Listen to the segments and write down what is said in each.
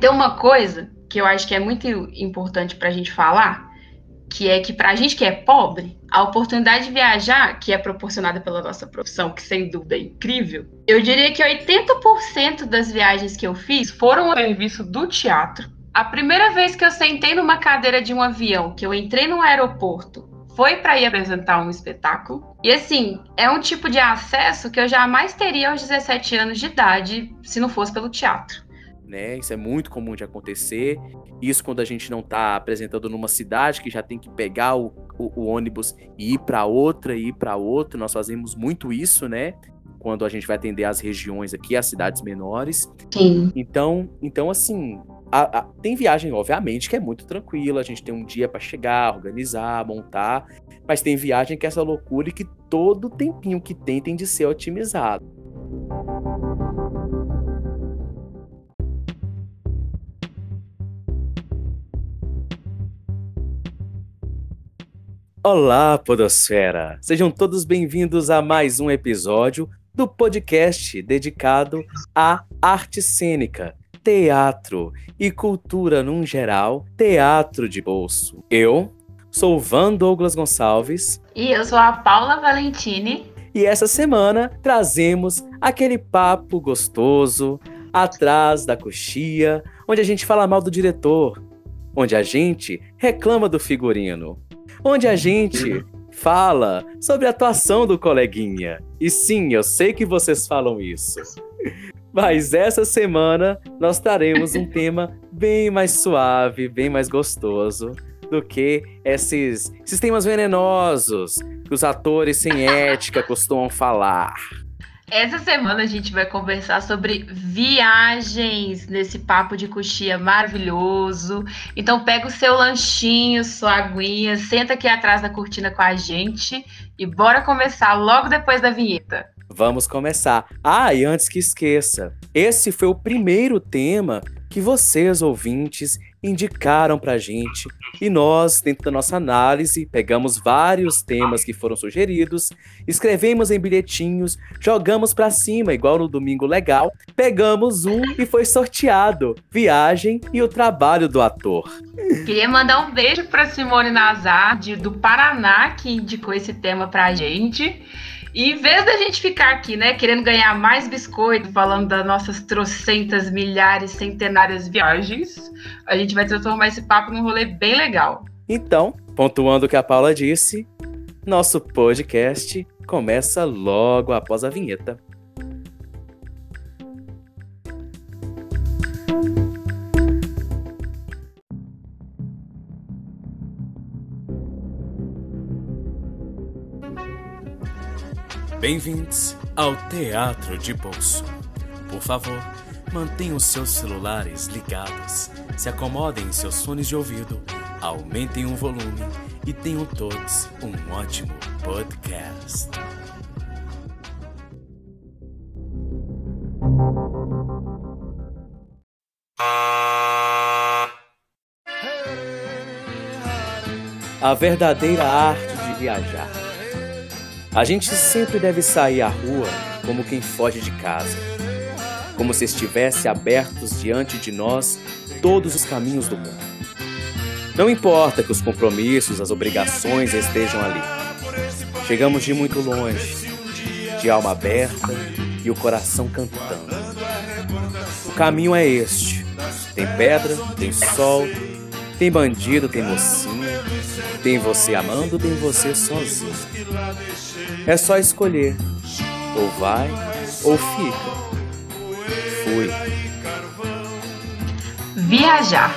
Tem uma coisa que eu acho que é muito importante para a gente falar, que é que para a gente que é pobre, a oportunidade de viajar, que é proporcionada pela nossa profissão, que sem dúvida é incrível, eu diria que 80% das viagens que eu fiz foram a serviço do teatro. A primeira vez que eu sentei numa cadeira de um avião, que eu entrei num aeroporto, foi para ir apresentar um espetáculo. E assim, é um tipo de acesso que eu jamais teria aos 17 anos de idade se não fosse pelo teatro. Né? Isso é muito comum de acontecer. Isso quando a gente não está apresentando numa cidade que já tem que pegar o, o, o ônibus e ir para outra, e ir para outra. Nós fazemos muito isso, né? Quando a gente vai atender as regiões aqui, as cidades menores. Sim. Então, então assim, a, a, tem viagem, obviamente, que é muito tranquila, a gente tem um dia para chegar, organizar, montar, mas tem viagem que é essa loucura e que todo tempinho que tem tem de ser otimizado. Olá, Podosfera! Sejam todos bem-vindos a mais um episódio do podcast dedicado à arte cênica teatro e cultura num geral, teatro de bolso. Eu sou Van Douglas Gonçalves. E eu sou a Paula Valentini. E essa semana trazemos aquele papo gostoso atrás da coxia, onde a gente fala mal do diretor, onde a gente reclama do figurino, onde a gente fala sobre a atuação do coleguinha. E sim, eu sei que vocês falam isso. Mas essa semana nós traremos um tema bem mais suave, bem mais gostoso do que esses, esses temas venenosos que os atores sem ética costumam falar. Essa semana a gente vai conversar sobre viagens nesse papo de coxia maravilhoso. Então pega o seu lanchinho, sua aguinha, senta aqui atrás da cortina com a gente e bora começar logo depois da vinheta. Vamos começar. Ah, e antes que esqueça, esse foi o primeiro tema que vocês, ouvintes, indicaram pra gente. E nós, dentro da nossa análise, pegamos vários temas que foram sugeridos, escrevemos em bilhetinhos, jogamos pra cima, igual no Domingo Legal, pegamos um e foi sorteado: Viagem e o trabalho do ator. Queria mandar um beijo pra Simone Nazar, de, do Paraná, que indicou esse tema pra gente. E em vez da gente ficar aqui, né, querendo ganhar mais biscoito, falando das nossas trocentas, milhares, centenárias viagens, a gente vai transformar esse papo num rolê bem legal. Então, pontuando o que a Paula disse, nosso podcast começa logo após a vinheta. Bem-vindos ao Teatro de Bolso. Por favor, mantenham seus celulares ligados, se acomodem em seus fones de ouvido, aumentem o volume e tenham todos um ótimo podcast. A verdadeira arte de viajar. A gente sempre deve sair à rua como quem foge de casa, como se estivesse abertos diante de nós todos os caminhos do mundo. Não importa que os compromissos, as obrigações estejam ali. Chegamos de muito longe, de alma aberta e o coração cantando. O caminho é este: tem pedra, tem sol, tem bandido, tem mocinho, tem você amando, tem você sozinho. É só escolher. Ou vai ou fica. Fui. Viajar.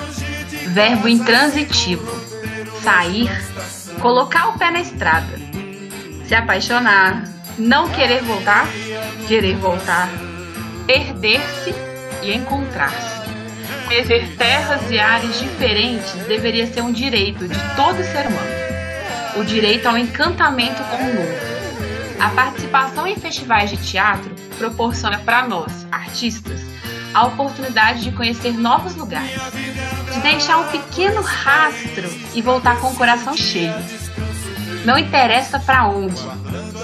Verbo intransitivo. Sair. Colocar o pé na estrada. Se apaixonar. Não querer voltar. Querer voltar. Perder-se e encontrar-se. Conhecer terras e ares diferentes deveria ser um direito de todo ser humano. O direito ao encantamento com o novo a participação em festivais de teatro proporciona para nós, artistas, a oportunidade de conhecer novos lugares, de deixar um pequeno rastro e voltar com o coração cheio. Não interessa para onde,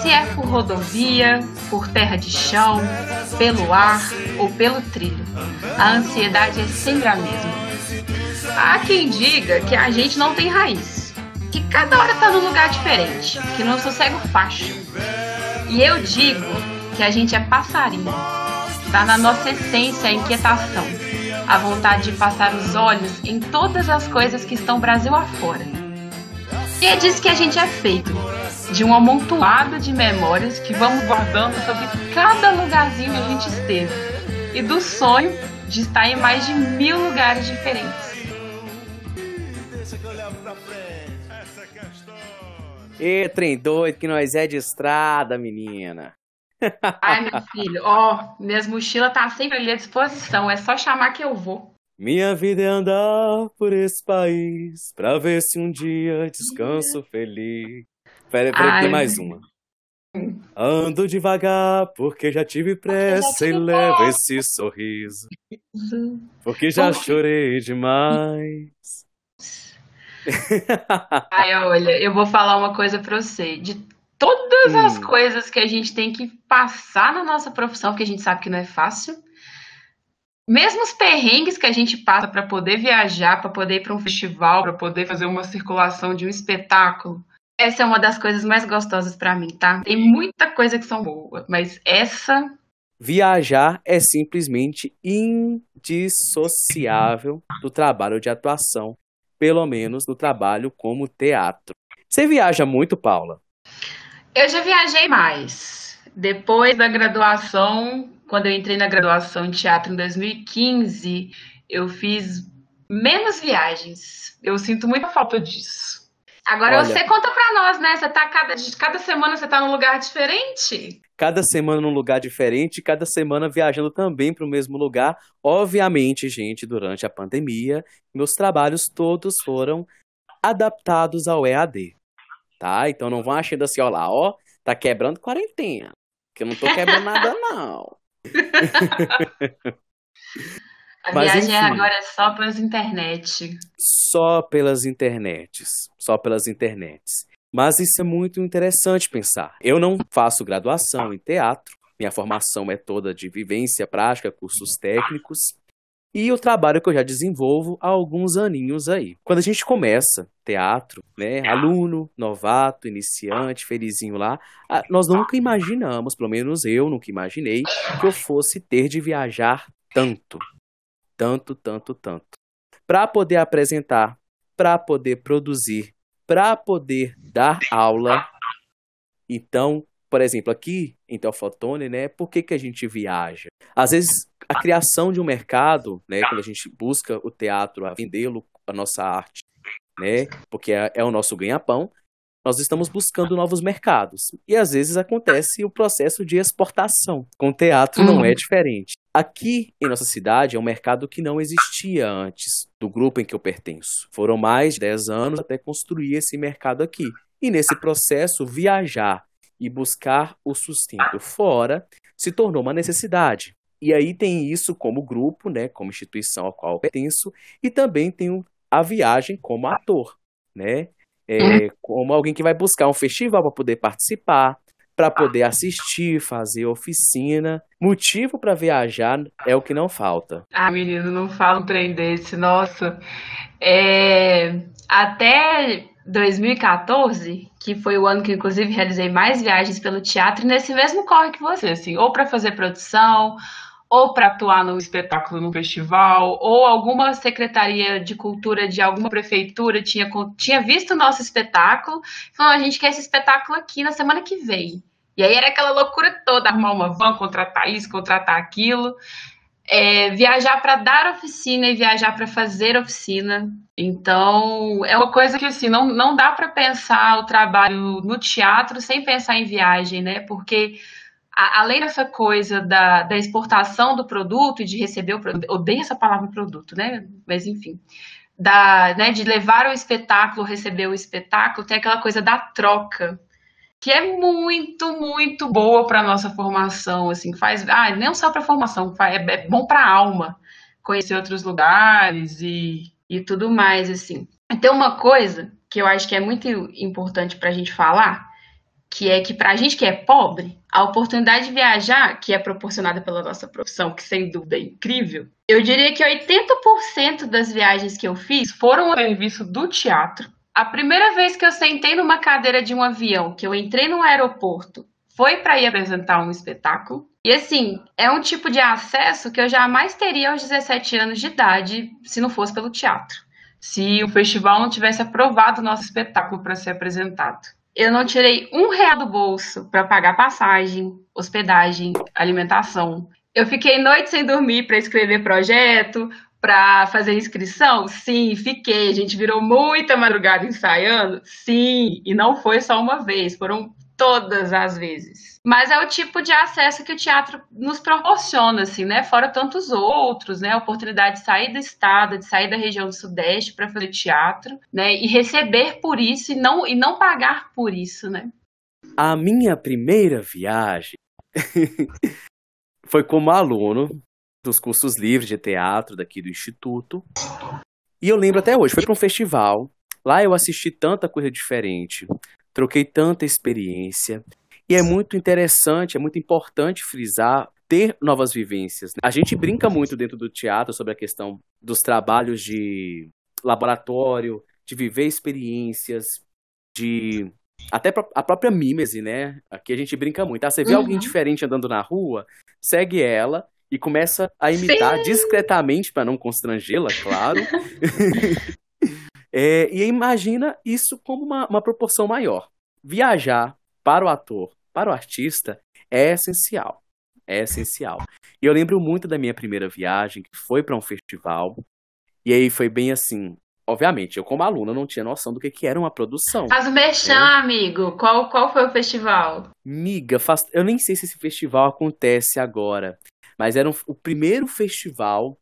Se é por rodovia, por terra de chão, pelo ar ou pelo trilho, a ansiedade é sempre a mesma. Há quem diga que a gente não tem raiz, que cada hora tá num lugar diferente, que não sossego facho. E eu digo que a gente é passarinho, tá na nossa essência a inquietação, a vontade de passar os olhos em todas as coisas que estão Brasil afora. E é disso que a gente é feito, de um amontoado de memórias que vamos guardando sobre cada lugarzinho que a gente esteve, e do sonho de estar em mais de mil lugares diferentes. E trem doido que nós é de estrada, menina. Ai, meu filho, ó, minhas mochilas tá sempre ali à disposição, é só chamar que eu vou. Minha vida é andar por esse país pra ver se um dia descanso feliz. Peraí, peraí, tem mais uma. Ando devagar porque já tive pressa e levo esse sorriso. Porque já chorei demais. Ai, olha, eu vou falar uma coisa pra você. De todas hum. as coisas que a gente tem que passar na nossa profissão, porque a gente sabe que não é fácil, mesmo os perrengues que a gente passa para poder viajar, para poder ir para um festival, para poder fazer uma circulação de um espetáculo, essa é uma das coisas mais gostosas para mim, tá? Tem muita coisa que são boas, mas essa Viajar é simplesmente indissociável do trabalho de atuação, pelo menos do trabalho como teatro. Você viaja muito, Paula? Eu já viajei mais. Depois da graduação, quando eu entrei na graduação em teatro em 2015, eu fiz menos viagens. Eu sinto muita falta disso. Agora Olha, você conta pra nós, né? Você tá cada, cada semana você tá num lugar diferente? Cada semana num lugar diferente, cada semana viajando também para o mesmo lugar. Obviamente, gente, durante a pandemia, meus trabalhos todos foram adaptados ao EAD tá? Então não vão achando assim, ó lá, ó, tá quebrando quarentena. Que eu não tô quebrando nada, não. A Mas, viagem enfim, agora é só pelas internet. Só pelas internets. Só pelas internets. Mas isso é muito interessante pensar. Eu não faço graduação em teatro. Minha formação é toda de vivência prática, cursos técnicos e o trabalho que eu já desenvolvo há alguns aninhos aí. Quando a gente começa teatro, né, aluno, novato, iniciante, felizinho lá, nós nunca imaginamos, pelo menos eu nunca imaginei, que eu fosse ter de viajar tanto, tanto, tanto, tanto, para poder apresentar, para poder produzir, para poder dar aula. Então, por exemplo, aqui em Teofotone, né, por que, que a gente viaja? Às vezes a criação de um mercado, né, quando a gente busca o teatro a vendê-lo, a nossa arte, né, porque é, é o nosso ganha-pão, nós estamos buscando novos mercados. E às vezes acontece o processo de exportação. Com teatro uhum. não é diferente. Aqui em nossa cidade é um mercado que não existia antes do grupo em que eu pertenço. Foram mais de 10 anos até construir esse mercado aqui. E nesse processo, viajar e buscar o sustento fora se tornou uma necessidade. E aí tem isso como grupo, né, como instituição ao qual eu pertenço, e também tem a viagem como ator, né? É, uhum. como alguém que vai buscar um festival para poder participar, para poder assistir, fazer oficina. Motivo para viajar é o que não falta. Ah, menino, não fala um trem desse, nossa. É... Até 2014, que foi o ano que inclusive realizei mais viagens pelo teatro, nesse mesmo corre que você, assim, ou para fazer produção, ou para atuar no espetáculo no festival, ou alguma secretaria de cultura de alguma prefeitura tinha, tinha visto o nosso espetáculo falou: a gente quer esse espetáculo aqui na semana que vem. E aí era aquela loucura toda, arrumar uma van, contratar isso, contratar aquilo. É, viajar para dar oficina e viajar para fazer oficina. Então, é uma coisa que assim, não, não dá para pensar o trabalho no teatro sem pensar em viagem, né? Porque a, além dessa coisa da, da exportação do produto e de receber o produto, odeio essa palavra produto, né? Mas enfim, da, né, de levar o espetáculo, receber o espetáculo, tem aquela coisa da troca, que é muito, muito boa para nossa formação, assim, faz, ah, não só para formação, é, é bom para a alma conhecer outros lugares e, e tudo mais, assim. Tem uma coisa que eu acho que é muito importante para a gente falar, que é que pra gente que é pobre, a oportunidade de viajar, que é proporcionada pela nossa profissão, que sem dúvida é incrível, eu diria que 80% das viagens que eu fiz foram a serviço do teatro. A primeira vez que eu sentei numa cadeira de um avião, que eu entrei num aeroporto, foi para ir apresentar um espetáculo. E assim, é um tipo de acesso que eu jamais teria aos 17 anos de idade se não fosse pelo teatro. Se o festival não tivesse aprovado o nosso espetáculo para ser apresentado eu não tirei um real do bolso para pagar passagem, hospedagem, alimentação. Eu fiquei noite sem dormir para escrever projeto, para fazer inscrição? Sim, fiquei. A gente virou muita madrugada ensaiando? Sim, e não foi só uma vez, foram todas as vezes. Mas é o tipo de acesso que o teatro nos proporciona, assim, né? Fora tantos outros, né? A oportunidade de sair do estado, de sair da região do Sudeste para fazer teatro, né? E receber por isso e não, e não pagar por isso, né? A minha primeira viagem foi como aluno dos cursos livres de teatro daqui do Instituto. E eu lembro até hoje, foi para um festival. Lá eu assisti tanta coisa diferente troquei tanta experiência. E é muito interessante, é muito importante frisar ter novas vivências. A gente brinca muito dentro do teatro sobre a questão dos trabalhos de laboratório, de viver experiências, de até a própria mímese, né? Aqui a gente brinca muito. Ah, você vê uhum. alguém diferente andando na rua, segue ela e começa a imitar Sim. discretamente para não constrangê-la, claro. É, e imagina isso como uma, uma proporção maior. Viajar para o ator, para o artista, é essencial. É essencial. E eu lembro muito da minha primeira viagem, que foi para um festival. E aí foi bem assim. Obviamente, eu como aluna não tinha noção do que, que era uma produção. Faz o mexão, é. amigo. Qual, qual foi o festival? Miga, faz... eu nem sei se esse festival acontece agora. Mas era um... o primeiro festival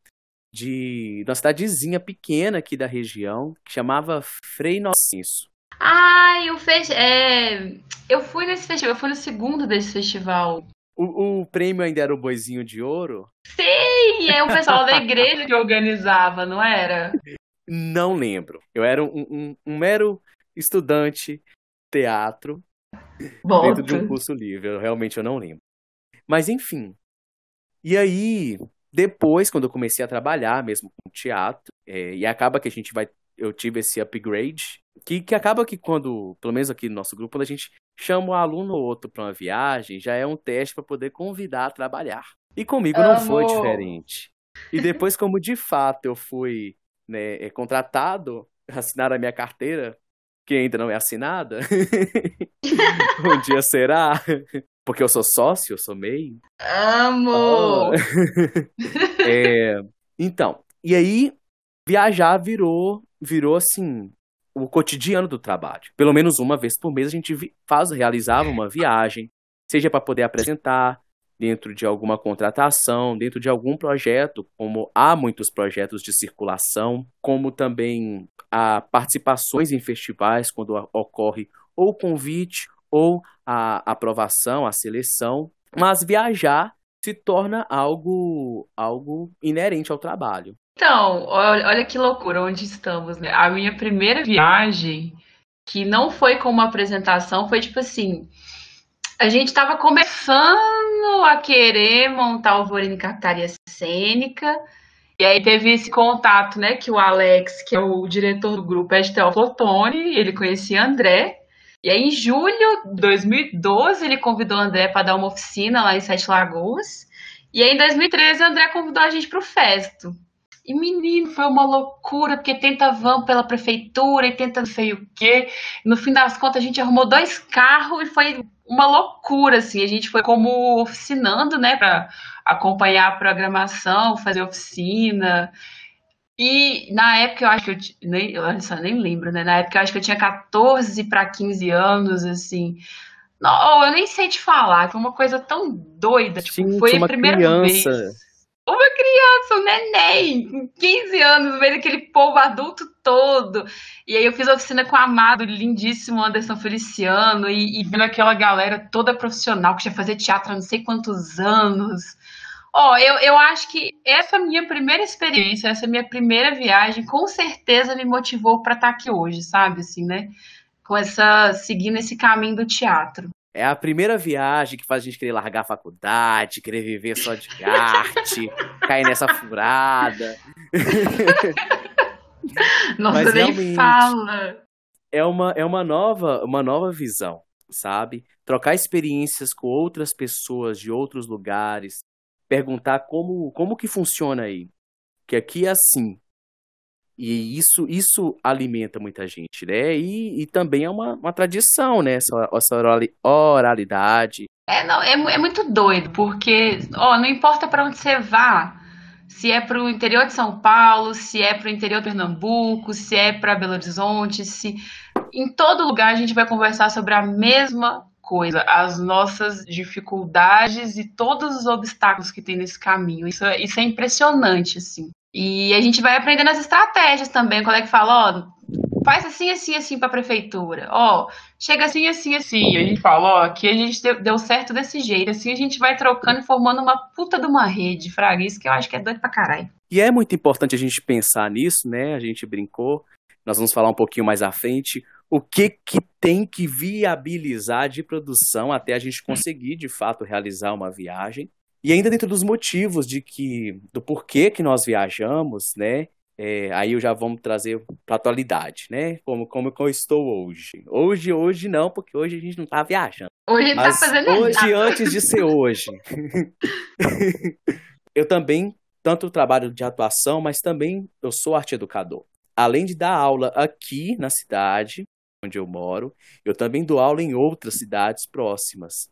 de uma cidadezinha pequena aqui da região, que chamava Frei Nocenso. Ai, o fe... É... eu fui nesse festival, eu fui no segundo desse festival. O, o prêmio ainda era o Boizinho de Ouro? Sim, é o pessoal da igreja que organizava, não era? Não lembro. Eu era um, um, um mero estudante teatro Volta. dentro de um curso livre. Eu, realmente eu não lembro. Mas enfim. E aí, depois, quando eu comecei a trabalhar mesmo com teatro, é, e acaba que a gente vai. Eu tive esse upgrade, que, que acaba que quando, pelo menos aqui no nosso grupo, quando a gente chama um aluno ou outro para uma viagem, já é um teste para poder convidar a trabalhar. E comigo não foi diferente. E depois, como de fato eu fui né, é, contratado, assinar a minha carteira, que ainda não é assinada, um dia será. Porque eu sou sócio, eu sou MEI. Amo! Oh. é, então, e aí viajar virou, virou assim, o cotidiano do trabalho. Pelo menos uma vez por mês a gente faz, realizava uma viagem, seja para poder apresentar dentro de alguma contratação, dentro de algum projeto, como há muitos projetos de circulação, como também há participações em festivais quando ocorre ou convite ou a aprovação, a seleção, mas viajar se torna algo algo inerente ao trabalho. Então, olha, que loucura onde estamos, né? A minha primeira viagem, que não foi com uma apresentação, foi tipo assim, a gente estava começando a querer montar o Vorine Captaria Cênica, e aí teve esse contato, né, que o Alex, que é o diretor do grupo, é de Teoflotone, ele conhecia André, e aí, em julho de 2012, ele convidou o André para dar uma oficina lá em Sete Lagoas. E aí, em 2013, o André convidou a gente para o Festo. E, menino, foi uma loucura, porque tenta van pela prefeitura e tenta não sei o quê. No fim das contas, a gente arrumou dois carros e foi uma loucura, assim. A gente foi como oficinando, né, para acompanhar a programação, fazer oficina. E na época eu acho que eu nem, eu só nem lembro, né? Na época eu acho que eu tinha 14 para 15 anos, assim. Não, eu nem sei te falar, foi uma coisa tão doida. Tipo, Sim, foi a primeira criança. vez. Uma criança, um neném, com 15 anos, no meio daquele povo adulto todo. E aí eu fiz oficina com o amado, lindíssimo Anderson Feliciano, e, e vendo aquela galera toda profissional que já fazia teatro há não sei quantos anos. Ó, oh, eu, eu acho que essa minha primeira experiência, essa minha primeira viagem, com certeza me motivou para estar tá aqui hoje, sabe? Assim, né? Com essa. seguindo esse caminho do teatro. É a primeira viagem que faz a gente querer largar a faculdade, querer viver só de arte, cair nessa furada. Nossa, Mas, nem fala. É uma, é uma nova, uma nova visão, sabe? Trocar experiências com outras pessoas de outros lugares, perguntar como, como que funciona aí. Que aqui é assim, e isso, isso alimenta muita gente, né? E, e também é uma, uma tradição, né? Essa, essa oralidade. É, não, é, é muito doido, porque, ó, não importa para onde você vá, se é para o interior de São Paulo, se é para o interior de Pernambuco, se é para Belo Horizonte, se em todo lugar a gente vai conversar sobre a mesma coisa, as nossas dificuldades e todos os obstáculos que tem nesse caminho. Isso, é, isso é impressionante, assim. E a gente vai aprendendo as estratégias também. Quando é que fala, ó, faz assim, assim, assim para a prefeitura. Ó, chega assim, assim, assim. A gente fala, ó, aqui a gente deu, deu, certo desse jeito. Assim a gente vai trocando e formando uma puta de uma rede, fraga. Isso que eu acho que é doido pra caralho. E é muito importante a gente pensar nisso, né? A gente brincou. Nós vamos falar um pouquinho mais à frente o que, que tem que viabilizar de produção até a gente conseguir de fato realizar uma viagem. E ainda dentro dos motivos de que do porquê que nós viajamos, né? É, aí eu já vamos trazer para atualidade, né? Como como eu estou hoje. Hoje hoje não, porque hoje a gente não está viajando. Hoje tá Mas tá fazendo hoje nada. antes de ser hoje. eu também tanto trabalho de atuação, mas também eu sou arte educador. Além de dar aula aqui na cidade onde eu moro, eu também dou aula em outras cidades próximas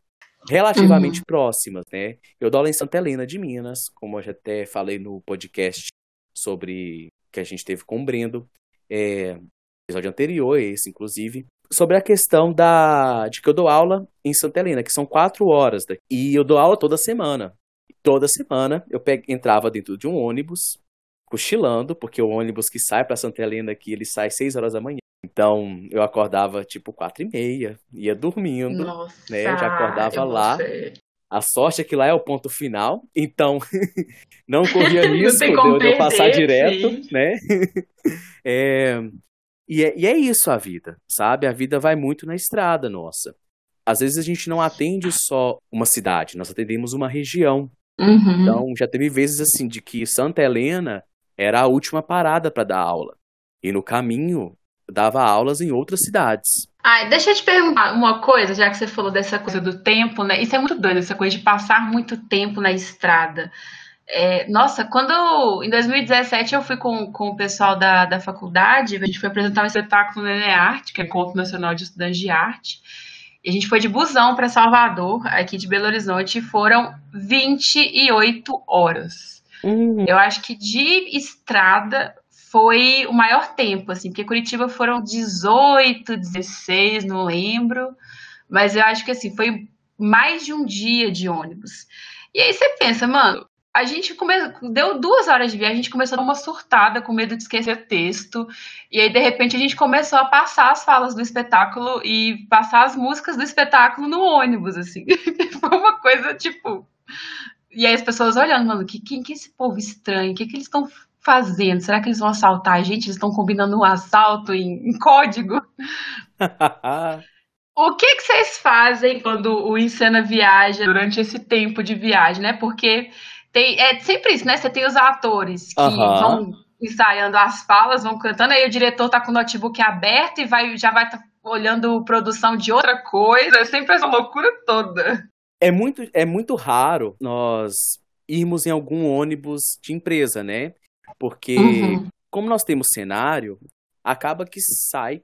relativamente uhum. próximas, né? Eu dou aula em Santa Helena de Minas, como eu já até falei no podcast sobre que a gente teve com o Brendo, é, episódio anterior, esse inclusive, sobre a questão da de que eu dou aula em Santa Helena, que são quatro horas daqui, e eu dou aula toda semana. Toda semana eu pe... entrava dentro de um ônibus, cochilando, porque o ônibus que sai para Santa Helena aqui, ele sai seis horas da manhã. Então, eu acordava tipo quatro e meia, ia dormindo, Nossa, né? Já acordava lá. A sorte é que lá é o ponto final, então não corria risco não de eu passar direto, sim. né? é, e, é, e é isso a vida, sabe? A vida vai muito na estrada nossa. Às vezes a gente não atende só uma cidade, nós atendemos uma região. Uhum. Então, já teve vezes assim de que Santa Helena era a última parada para dar aula. E no caminho dava aulas em outras cidades. Ai, deixa eu te perguntar uma coisa, já que você falou dessa coisa do tempo, né? Isso é muito doido, essa coisa de passar muito tempo na estrada. É, nossa, quando em 2017 eu fui com, com o pessoal da, da faculdade, a gente foi apresentar um espetáculo no Arte, que é Encontro Nacional de Estudantes de Arte. E a gente foi de busão para Salvador, aqui de Belo Horizonte, e foram 28 horas. Uhum. Eu acho que de estrada foi o maior tempo, assim, porque Curitiba foram 18, 16, não lembro, mas eu acho que assim, foi mais de um dia de ônibus. E aí você pensa, mano, a gente começou, deu duas horas de viagem, a gente começou a dar uma surtada com medo de esquecer texto, e aí de repente a gente começou a passar as falas do espetáculo e passar as músicas do espetáculo no ônibus, assim. foi uma coisa tipo. E aí as pessoas olhando, mano, que, quem que é esse povo estranho? O que, que eles estão fazendo? Será que eles vão assaltar a gente? Eles estão combinando um assalto em, em código? o que, que vocês fazem quando o Encena viaja durante esse tempo de viagem, né? Porque tem, é sempre isso, né? Você tem os atores que vão ensaiando as falas, vão cantando, aí o diretor tá com o notebook aberto e vai, já vai tá olhando produção de outra coisa. É sempre essa loucura toda. É muito, é muito raro nós irmos em algum ônibus de empresa, né? Porque, uhum. como nós temos cenário, acaba que sai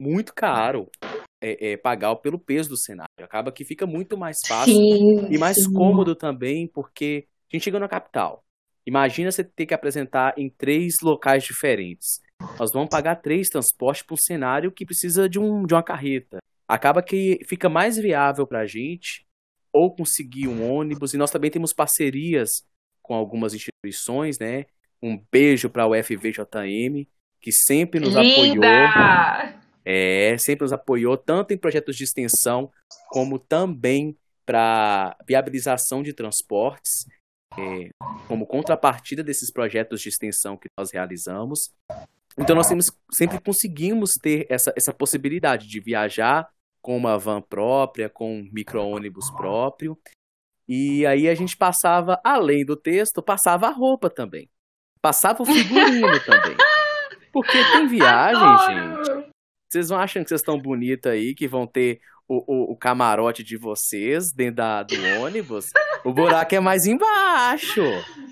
muito caro é, é, pagar pelo peso do cenário. Acaba que fica muito mais fácil sim, e mais sim. cômodo também, porque a gente chega na capital. Imagina você ter que apresentar em três locais diferentes. Nós vamos pagar três transportes para um cenário que precisa de, um, de uma carreta. Acaba que fica mais viável para a gente ou conseguir um ônibus, e nós também temos parcerias com algumas instituições, né? Um beijo para o FVJM, que sempre nos Linda! apoiou. É, sempre nos apoiou, tanto em projetos de extensão, como também para viabilização de transportes, é, como contrapartida desses projetos de extensão que nós realizamos. Então, nós temos, sempre conseguimos ter essa, essa possibilidade de viajar com uma van própria, com um micro-ônibus próprio. E aí a gente passava, além do texto, passava a roupa também. Passava o figurino também. Porque tem viagem, Adoro. gente. Vocês não acham que vocês estão bonitas aí, que vão ter o, o, o, camarote de vocês dentro da, do ônibus? O buraco é mais embaixo.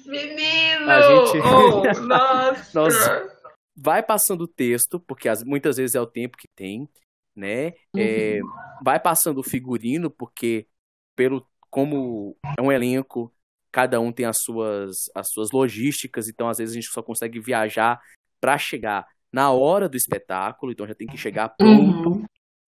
Menino! A gente... Oh, nossa! Nós vai passando o texto, porque as, muitas vezes é o tempo que tem, né? Uhum. É, vai passando o figurino, porque pelo como é um elenco, cada um tem as suas, as suas logísticas, então às vezes a gente só consegue viajar para chegar na hora do espetáculo, então já tem que chegar pronto, uhum.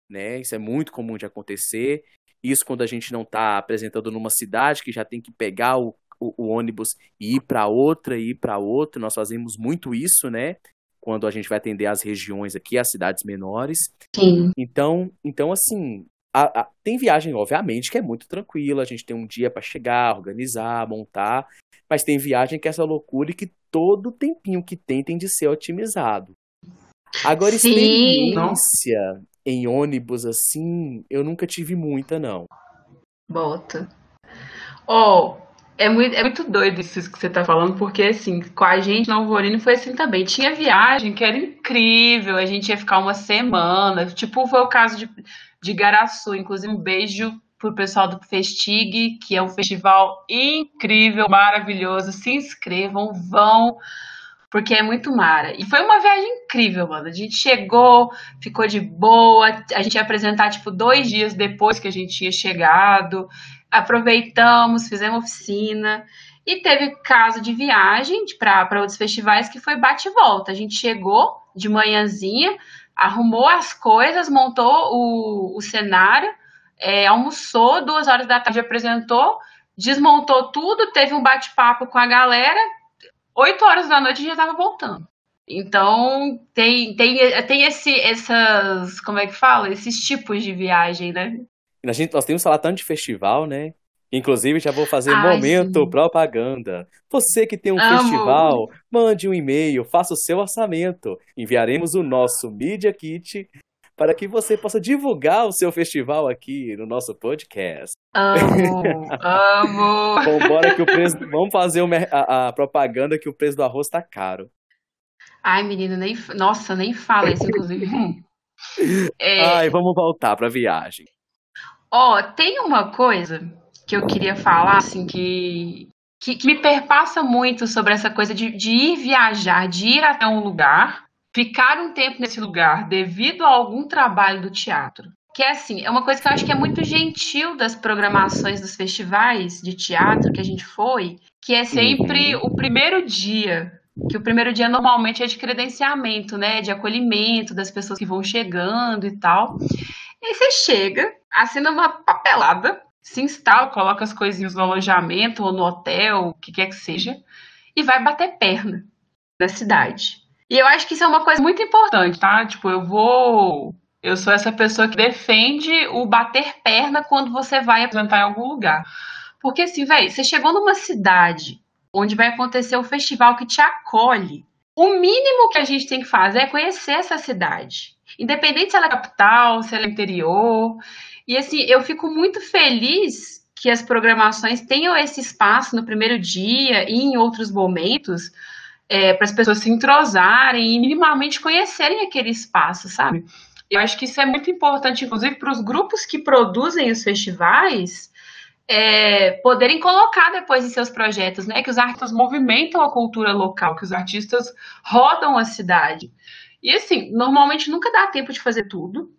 né? Isso é muito comum de acontecer. Isso quando a gente não está apresentando numa cidade que já tem que pegar o, o, o ônibus e ir para outra, e ir para outra. Nós fazemos muito isso, né? Quando a gente vai atender as regiões aqui, as cidades menores. Sim. Então, então assim, a, a, tem viagem, obviamente, que é muito tranquila, a gente tem um dia para chegar, organizar, montar, mas tem viagem que é essa loucura e que todo tempinho que tem tem de ser otimizado. Agora, Sim. experiência em ônibus assim, eu nunca tive muita, não. Bota. Oh, é muito, é muito doido isso que você tá falando, porque assim, com a gente no Alvorino foi assim também. Tinha viagem que era incrível, a gente ia ficar uma semana. Tipo, foi o caso de de Garaçu. Inclusive, um beijo pro pessoal do Festig, que é um festival incrível, maravilhoso. Se inscrevam, vão, porque é muito mara. E foi uma viagem incrível, mano. A gente chegou, ficou de boa. A gente ia apresentar, tipo, dois dias depois que a gente tinha chegado. Aproveitamos, fizemos oficina. E teve caso de viagem para outros festivais que foi bate e volta. A gente chegou de manhãzinha, arrumou as coisas, montou o, o cenário, é, almoçou, duas horas da tarde apresentou, desmontou tudo, teve um bate-papo com a galera, oito horas da noite já estava voltando. Então tem, tem, tem esse, essas, como é que fala? Esses tipos de viagem, né? A gente, nós temos falado tanto de festival, né? Inclusive, já vou fazer Ai, momento sim. propaganda. Você que tem um Amo. festival, mande um e-mail, faça o seu orçamento. Enviaremos o nosso Media Kit para que você possa divulgar o seu festival aqui no nosso podcast. Amo, amo. Vambora que o preço, vamos fazer a, a, propaganda que o preço do arroz tá caro. Ai, menino, nem, nossa, nem fala isso, inclusive. é... Ai, vamos voltar para a viagem. Ó, oh, tem uma coisa que eu queria falar, assim, que, que, que me perpassa muito sobre essa coisa de, de ir viajar, de ir até um lugar, ficar um tempo nesse lugar devido a algum trabalho do teatro. Que é assim, é uma coisa que eu acho que é muito gentil das programações dos festivais de teatro que a gente foi, que é sempre uhum. o primeiro dia que o primeiro dia normalmente é de credenciamento, né, de acolhimento das pessoas que vão chegando e tal. E aí você chega, assina uma papelada se instala, coloca as coisinhas no alojamento ou no hotel, o que quer que seja, e vai bater perna na cidade. E eu acho que isso é uma coisa muito importante, tá? Tipo, eu vou. Eu sou essa pessoa que defende o bater perna quando você vai apresentar em algum lugar. Porque, assim, velho, você chegou numa cidade onde vai acontecer o festival que te acolhe. O mínimo que a gente tem que fazer é conhecer essa cidade. Independente se ela é capital, se ela é interior. E assim, eu fico muito feliz que as programações tenham esse espaço no primeiro dia e em outros momentos é, para as pessoas se entrosarem e minimamente conhecerem aquele espaço, sabe? Eu acho que isso é muito importante, inclusive, para os grupos que produzem os festivais é, poderem colocar depois em seus projetos, né? Que os artistas movimentam a cultura local, que os artistas rodam a cidade. E assim, normalmente nunca dá tempo de fazer tudo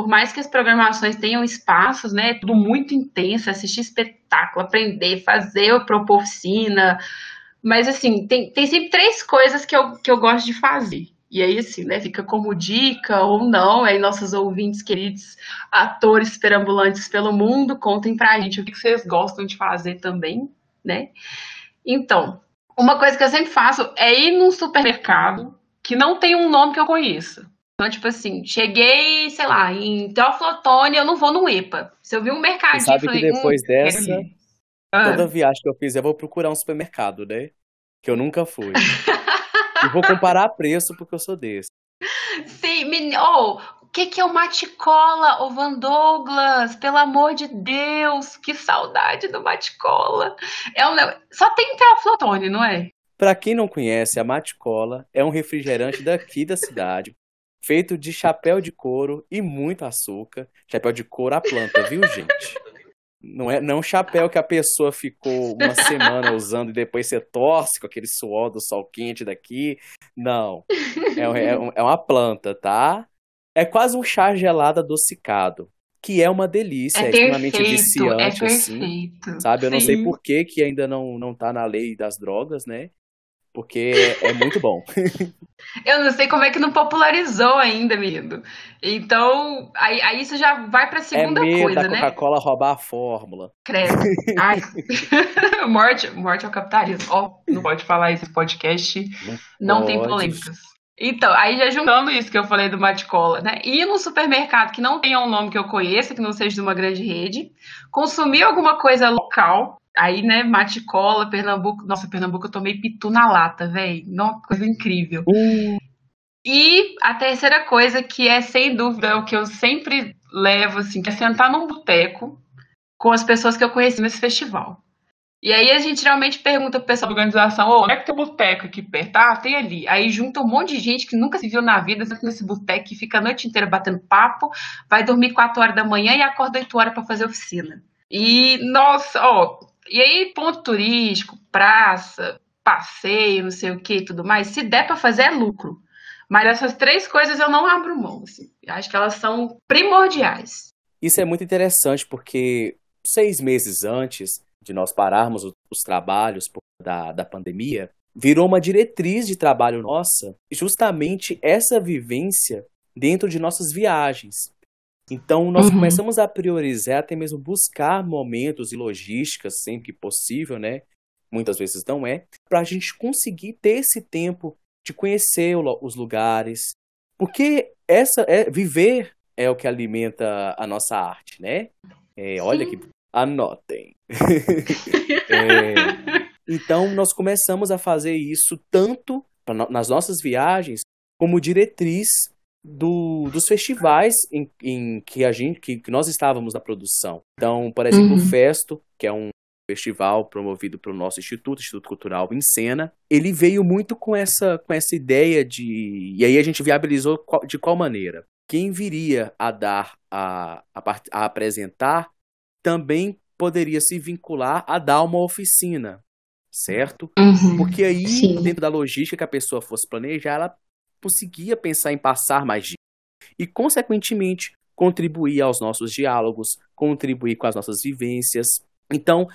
por mais que as programações tenham espaços, né, tudo muito intenso, assistir espetáculo, aprender, fazer, propor oficina, mas assim, tem, tem sempre três coisas que eu, que eu gosto de fazer. E aí, assim, né, fica como dica ou não, aí nossos ouvintes queridos, atores perambulantes pelo mundo, contem pra gente o que vocês gostam de fazer também, né? Então, uma coisa que eu sempre faço é ir num supermercado que não tem um nome que eu conheça. Então, tipo assim, cheguei, sei lá, em Teoflotone, eu não vou no EPA. Se eu vi um mercadinho, sabe falei, que depois hum, dessa, toda ah. viagem que eu fizer, eu vou procurar um supermercado, né? Que eu nunca fui. e vou comparar preço, porque eu sou desse. Sim, men... oh, que, que é o Maticola, o Van Douglas? Pelo amor de Deus, que saudade do Maticola. É um... Só tem teaflotone, não é? Para quem não conhece, a Maticola é um refrigerante daqui da cidade, feito de chapéu de couro e muito açúcar. Chapéu de couro à planta, viu, gente? Não é, não é um chapéu que a pessoa ficou uma semana usando e depois você torce com aquele suor do sol quente daqui. Não. É, é, é uma planta, tá? É quase um chá gelado adocicado. Que é uma delícia, é, é extremamente perfeito, viciante, é assim. Sabe? Eu Sim. não sei por que, que ainda não, não tá na lei das drogas, né? Porque é muito bom. Eu não sei como é que não popularizou ainda, menino. Então, aí, aí isso já vai pra segunda é medo coisa, da né? Coca-Cola roubar a fórmula. Credo. Ai. morte, morte ao capitalismo. Ó, oh, não pode falar esse podcast. Não, não tem polêmicas. Então, aí já juntando isso que eu falei do Maticola, né? Ir no supermercado que não tenha um nome que eu conheça, que não seja de uma grande rede, consumir alguma coisa local, Aí, né, Maticola, Pernambuco. Nossa, Pernambuco eu tomei pitu na lata, velho. Uma coisa incrível. Uh. E a terceira coisa, que é sem dúvida é o que eu sempre levo, assim, que é sentar num boteco com as pessoas que eu conheci nesse festival. E aí a gente geralmente pergunta pro pessoal da organização, ô, onde é que tem boteco aqui perto? Ah, tem ali. Aí junta um monte de gente que nunca se viu na vida, senta nesse boteco e fica a noite inteira batendo papo, vai dormir 4 horas da manhã e acorda 8 horas para fazer oficina. E, nossa, ó, e aí, ponto turístico, praça, passeio, não sei o que tudo mais, se der para fazer é lucro. Mas essas três coisas eu não abro mão. Assim. Acho que elas são primordiais. Isso é muito interessante porque seis meses antes de nós pararmos os trabalhos da, da pandemia, virou uma diretriz de trabalho nossa justamente essa vivência dentro de nossas viagens. Então, nós uhum. começamos a priorizar, até mesmo buscar momentos e logísticas, sempre que possível, né? Muitas vezes não é, para a gente conseguir ter esse tempo de conhecer os lugares. Porque essa é viver é o que alimenta a nossa arte, né? É, olha que. Anotem. é, então, nós começamos a fazer isso tanto nas nossas viagens como diretriz do, dos festivais em, em, que a gente que, que, nós estávamos na produção. Então, por exemplo, uhum. o Festo, que é um festival promovido pelo nosso instituto, Instituto Cultural em Cena, ele veio muito com essa com essa ideia de e aí a gente viabilizou qual, de qual maneira quem viria a dar a, a, a apresentar também poderia se vincular a dar uma oficina, certo? Uhum, Porque aí, sim. dentro da logística que a pessoa fosse planejar, ela conseguia pensar em passar mais dias e, consequentemente, contribuir aos nossos diálogos, contribuir com as nossas vivências. Então,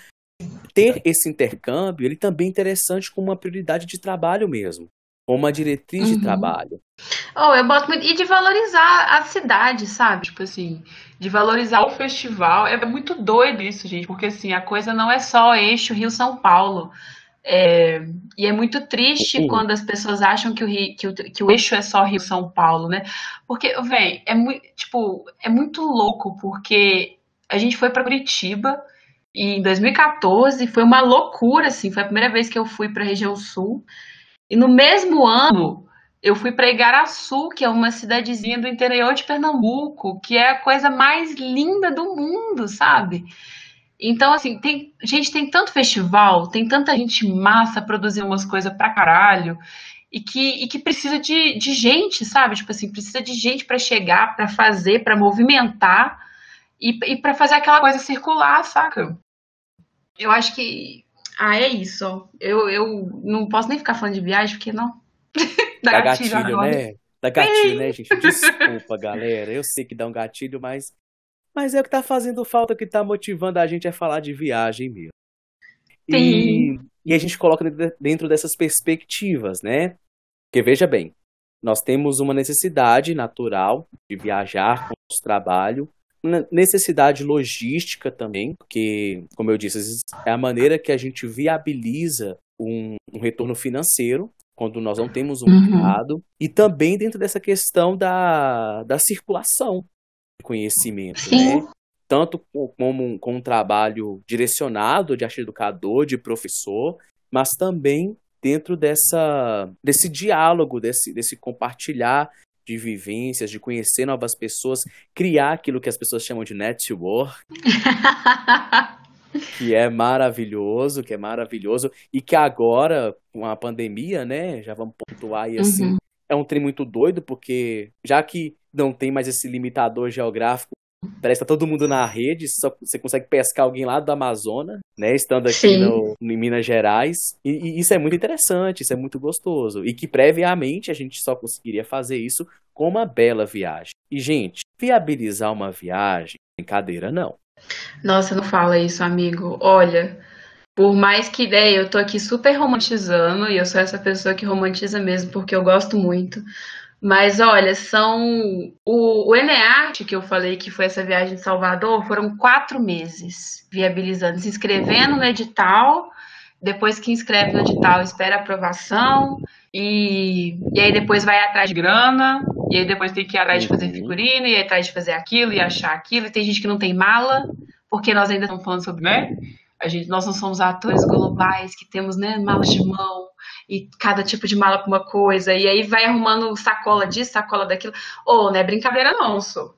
ter esse intercâmbio, ele também é interessante como uma prioridade de trabalho mesmo, como uma diretriz uhum. de trabalho. Oh, eu boto muito. E de valorizar a cidade, sabe? Tipo assim, de valorizar o festival. É muito doido isso, gente, porque assim, a coisa não é só eixo Rio-São Paulo. É, e é muito triste uhum. quando as pessoas acham que o, Rio, que, o, que o eixo é só Rio São Paulo, né? Porque, velho, é muito, tipo, é muito louco, porque a gente foi para Curitiba em 2014, foi uma loucura, assim, foi a primeira vez que eu fui para a região sul. E no mesmo ano, eu fui para Igaraçu, que é uma cidadezinha do interior de Pernambuco, que é a coisa mais linda do mundo, sabe? Então, assim, tem, gente, tem tanto festival, tem tanta gente massa produzindo umas coisas pra caralho, e que, e que precisa de, de gente, sabe? Tipo assim, precisa de gente para chegar, para fazer, para movimentar e, e para fazer aquela coisa circular, saca? Eu acho que. Ah, é isso. Eu, eu não posso nem ficar falando de viagem, porque não. dá, dá gatilho, gatilho né? Dá gatilho, né, gente? Desculpa, galera. Eu sei que dá um gatilho, mas mas é o que tá fazendo falta, o que tá motivando a gente é falar de viagem mesmo. E, e, a gente coloca dentro dessas perspectivas, né? Porque veja bem, nós temos uma necessidade natural de viajar com o nosso trabalho, necessidade logística também, porque, como eu disse, é a maneira que a gente viabiliza um, um retorno financeiro quando nós não temos um uhum. mercado, e também dentro dessa questão da, da circulação conhecimento, Sim. né? Tanto como um, com um trabalho direcionado de arte educador, de professor, mas também dentro dessa, desse diálogo, desse, desse compartilhar de vivências, de conhecer novas pessoas, criar aquilo que as pessoas chamam de network. que é maravilhoso, que é maravilhoso, e que agora, com a pandemia, né, já vamos pontuar aí assim, uhum. é um trem muito doido, porque já que não tem mais esse limitador geográfico Parece que tá todo mundo na rede, só você consegue pescar alguém lá do Amazonas, né? Estando aqui no, em Minas Gerais. E, e, isso é muito interessante, isso é muito gostoso. E que previamente a gente só conseguiria fazer isso com uma bela viagem. E, gente, viabilizar uma viagem, brincadeira não. Nossa, não fala isso, amigo. Olha, por mais que ideia, eu tô aqui super romantizando, e eu sou essa pessoa que romantiza mesmo, porque eu gosto muito. Mas olha, são. O, o Eneart, que eu falei que foi essa viagem de Salvador, foram quatro meses viabilizando, se inscrevendo no edital. Depois que inscreve no edital, espera aprovação. E, e aí depois vai atrás de grana. E aí depois tem que ir atrás de fazer uhum. figurino, e aí atrás de fazer aquilo e achar aquilo. E tem gente que não tem mala, porque nós ainda estamos falando sobre, né? A gente, nós não somos atores globais que temos né, malas de mão e cada tipo de mala para uma coisa, e aí vai arrumando sacola disso, sacola daquilo. Ô, oh, não é brincadeira não, sou.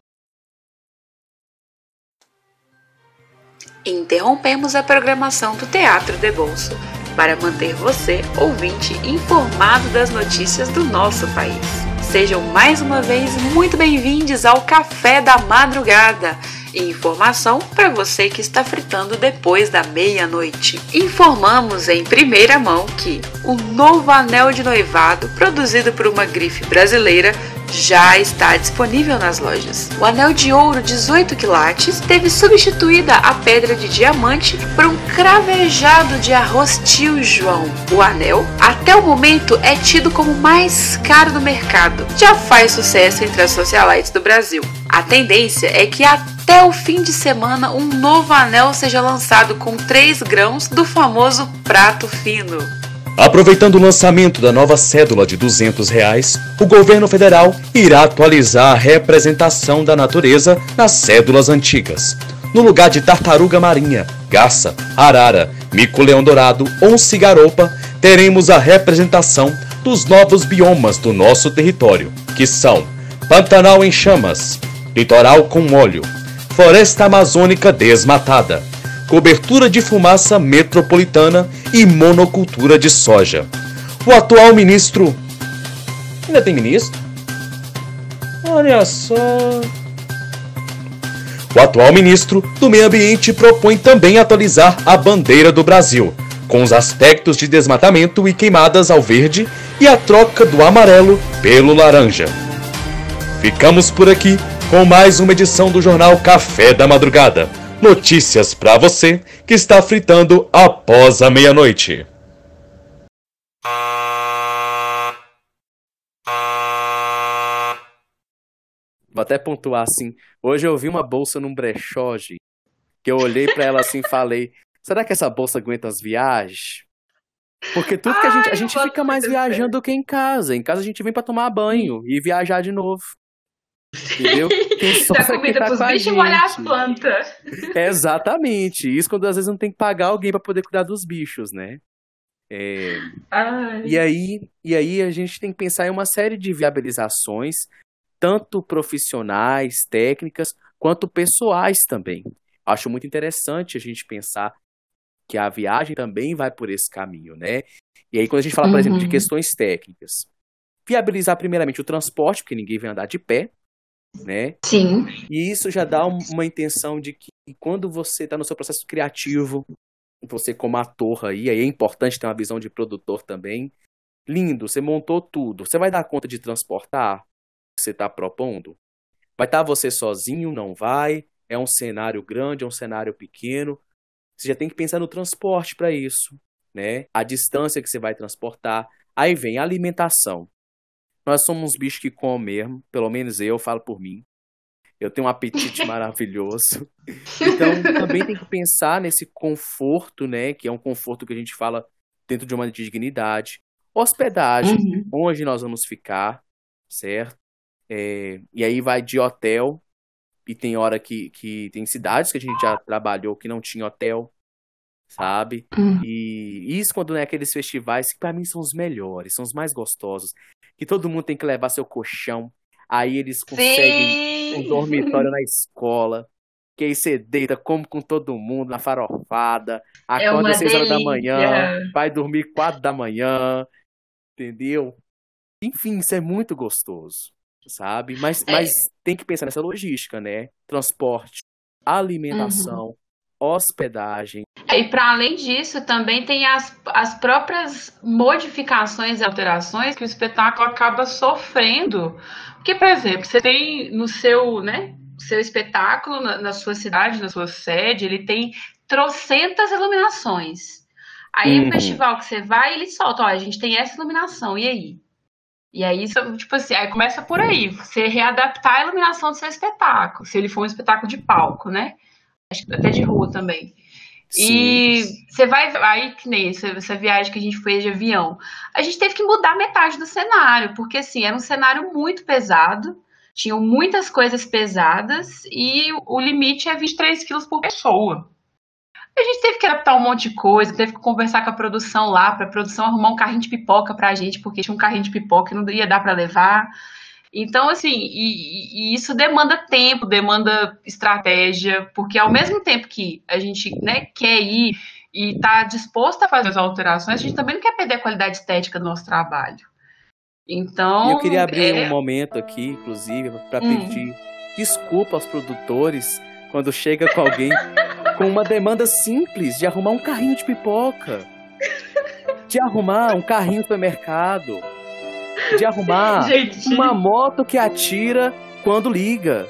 Interrompemos a programação do Teatro de Bolso para manter você, ouvinte, informado das notícias do nosso país. Sejam mais uma vez muito bem-vindos ao Café da Madrugada e informação para você que está fritando depois da meia-noite. Informamos em primeira mão que o novo anel de noivado, produzido por uma grife brasileira, já está disponível nas lojas. O anel de ouro 18 quilates teve substituída a pedra de diamante por um cravejado de arroz tio João. O anel, até o momento, é tido como mais caro do mercado. Já faz sucesso entre as socialites do Brasil. A tendência é que até o fim de semana um novo anel seja lançado com 3 grãos do famoso prato fino. Aproveitando o lançamento da nova cédula de 200 reais, o governo federal irá atualizar a representação da natureza nas cédulas antigas. No lugar de tartaruga marinha, garça, arara, mico-leão dourado ou cigaropa, teremos a representação dos novos biomas do nosso território, que são Pantanal em chamas, litoral com óleo, floresta amazônica desmatada, cobertura de fumaça metropolitana e monocultura de soja. O atual ministro. Ainda tem ministro? Olha só. O atual ministro do Meio Ambiente propõe também atualizar a bandeira do Brasil, com os aspectos de desmatamento e queimadas ao verde e a troca do amarelo pelo laranja. Ficamos por aqui com mais uma edição do jornal Café da Madrugada Notícias para você que está fritando após a meia-noite. Vou até pontuar assim. Hoje eu vi uma bolsa num brechó, que eu olhei para ela assim e falei: será que essa bolsa aguenta as viagens? Porque tudo que a gente, a gente fica mais viajando do que em casa. Em casa a gente vem para tomar banho e viajar de novo. Entendeu? Dá comida tá pros bichos e molhar as plantas. É exatamente. Isso quando às vezes não tem que pagar alguém para poder cuidar dos bichos, né? É... E, aí, e aí a gente tem que pensar em uma série de viabilizações, tanto profissionais, técnicas, quanto pessoais também. Acho muito interessante a gente pensar que a viagem também vai por esse caminho, né? E aí, quando a gente fala, por uhum. exemplo, de uhum. questões técnicas, viabilizar primeiramente o transporte, porque ninguém vai andar de pé, né? Sim. E isso já dá uma intenção de que quando você está no seu processo criativo, você como ator aí, aí é importante ter uma visão de produtor também. Lindo, você montou tudo. Você vai dar conta de transportar o que você está propondo? Vai estar tá você sozinho? Não vai? É um cenário grande, é um cenário pequeno? Você já tem que pensar no transporte para isso, né? A distância que você vai transportar. Aí vem a alimentação. Nós somos uns bichos que comem mesmo, pelo menos eu falo por mim. Eu tenho um apetite maravilhoso. Então, também tem que pensar nesse conforto, né? Que é um conforto que a gente fala dentro de uma dignidade. Hospedagem, uhum. onde nós vamos ficar, certo? É, e aí vai de hotel, e tem hora que, que tem cidades que a gente já trabalhou que não tinha hotel, sabe? Uhum. E isso quando é aqueles festivais que para mim são os melhores, são os mais gostosos que todo mundo tem que levar seu colchão, Aí eles conseguem Sim. um dormitório na escola. Que aí você deita, come com todo mundo na farofada, é acorda às seis horas da manhã, vai dormir quatro da manhã, entendeu? Enfim, isso é muito gostoso, sabe? Mas, é. mas tem que pensar nessa logística, né? Transporte, alimentação, uhum. Hospedagem. É, e para além disso, também tem as, as próprias modificações e alterações que o espetáculo acaba sofrendo. Porque, por exemplo, você tem no seu, né, seu espetáculo, na, na sua cidade, na sua sede, ele tem trocentas iluminações. Aí uhum. o festival que você vai, ele solta, ó, a gente tem essa iluminação, e aí? E aí, tipo assim, aí começa por aí, você readaptar a iluminação do seu espetáculo, se ele for um espetáculo de palco, né? Acho que até de rua também. Sim. E você vai, aí que nem essa, essa, viagem que a gente fez de avião, a gente teve que mudar metade do cenário, porque assim, era um cenário muito pesado, tinham muitas coisas pesadas e o limite é 23 quilos por pessoa. A gente teve que adaptar um monte de coisa, teve que conversar com a produção lá, para a produção arrumar um carrinho de pipoca para a gente, porque tinha um carrinho de pipoca e não ia dar para levar. Então, assim, e, e, isso demanda tempo, demanda estratégia, porque ao mesmo tempo que a gente né, quer ir e está disposto a fazer as alterações, a gente também não quer perder a qualidade estética do nosso trabalho. Então. Eu queria abrir é... um momento aqui, inclusive, para hum. pedir desculpa aos produtores quando chega com alguém com uma demanda simples de arrumar um carrinho de pipoca, de arrumar um carrinho no supermercado, de arrumar gente. uma moto que atira quando liga.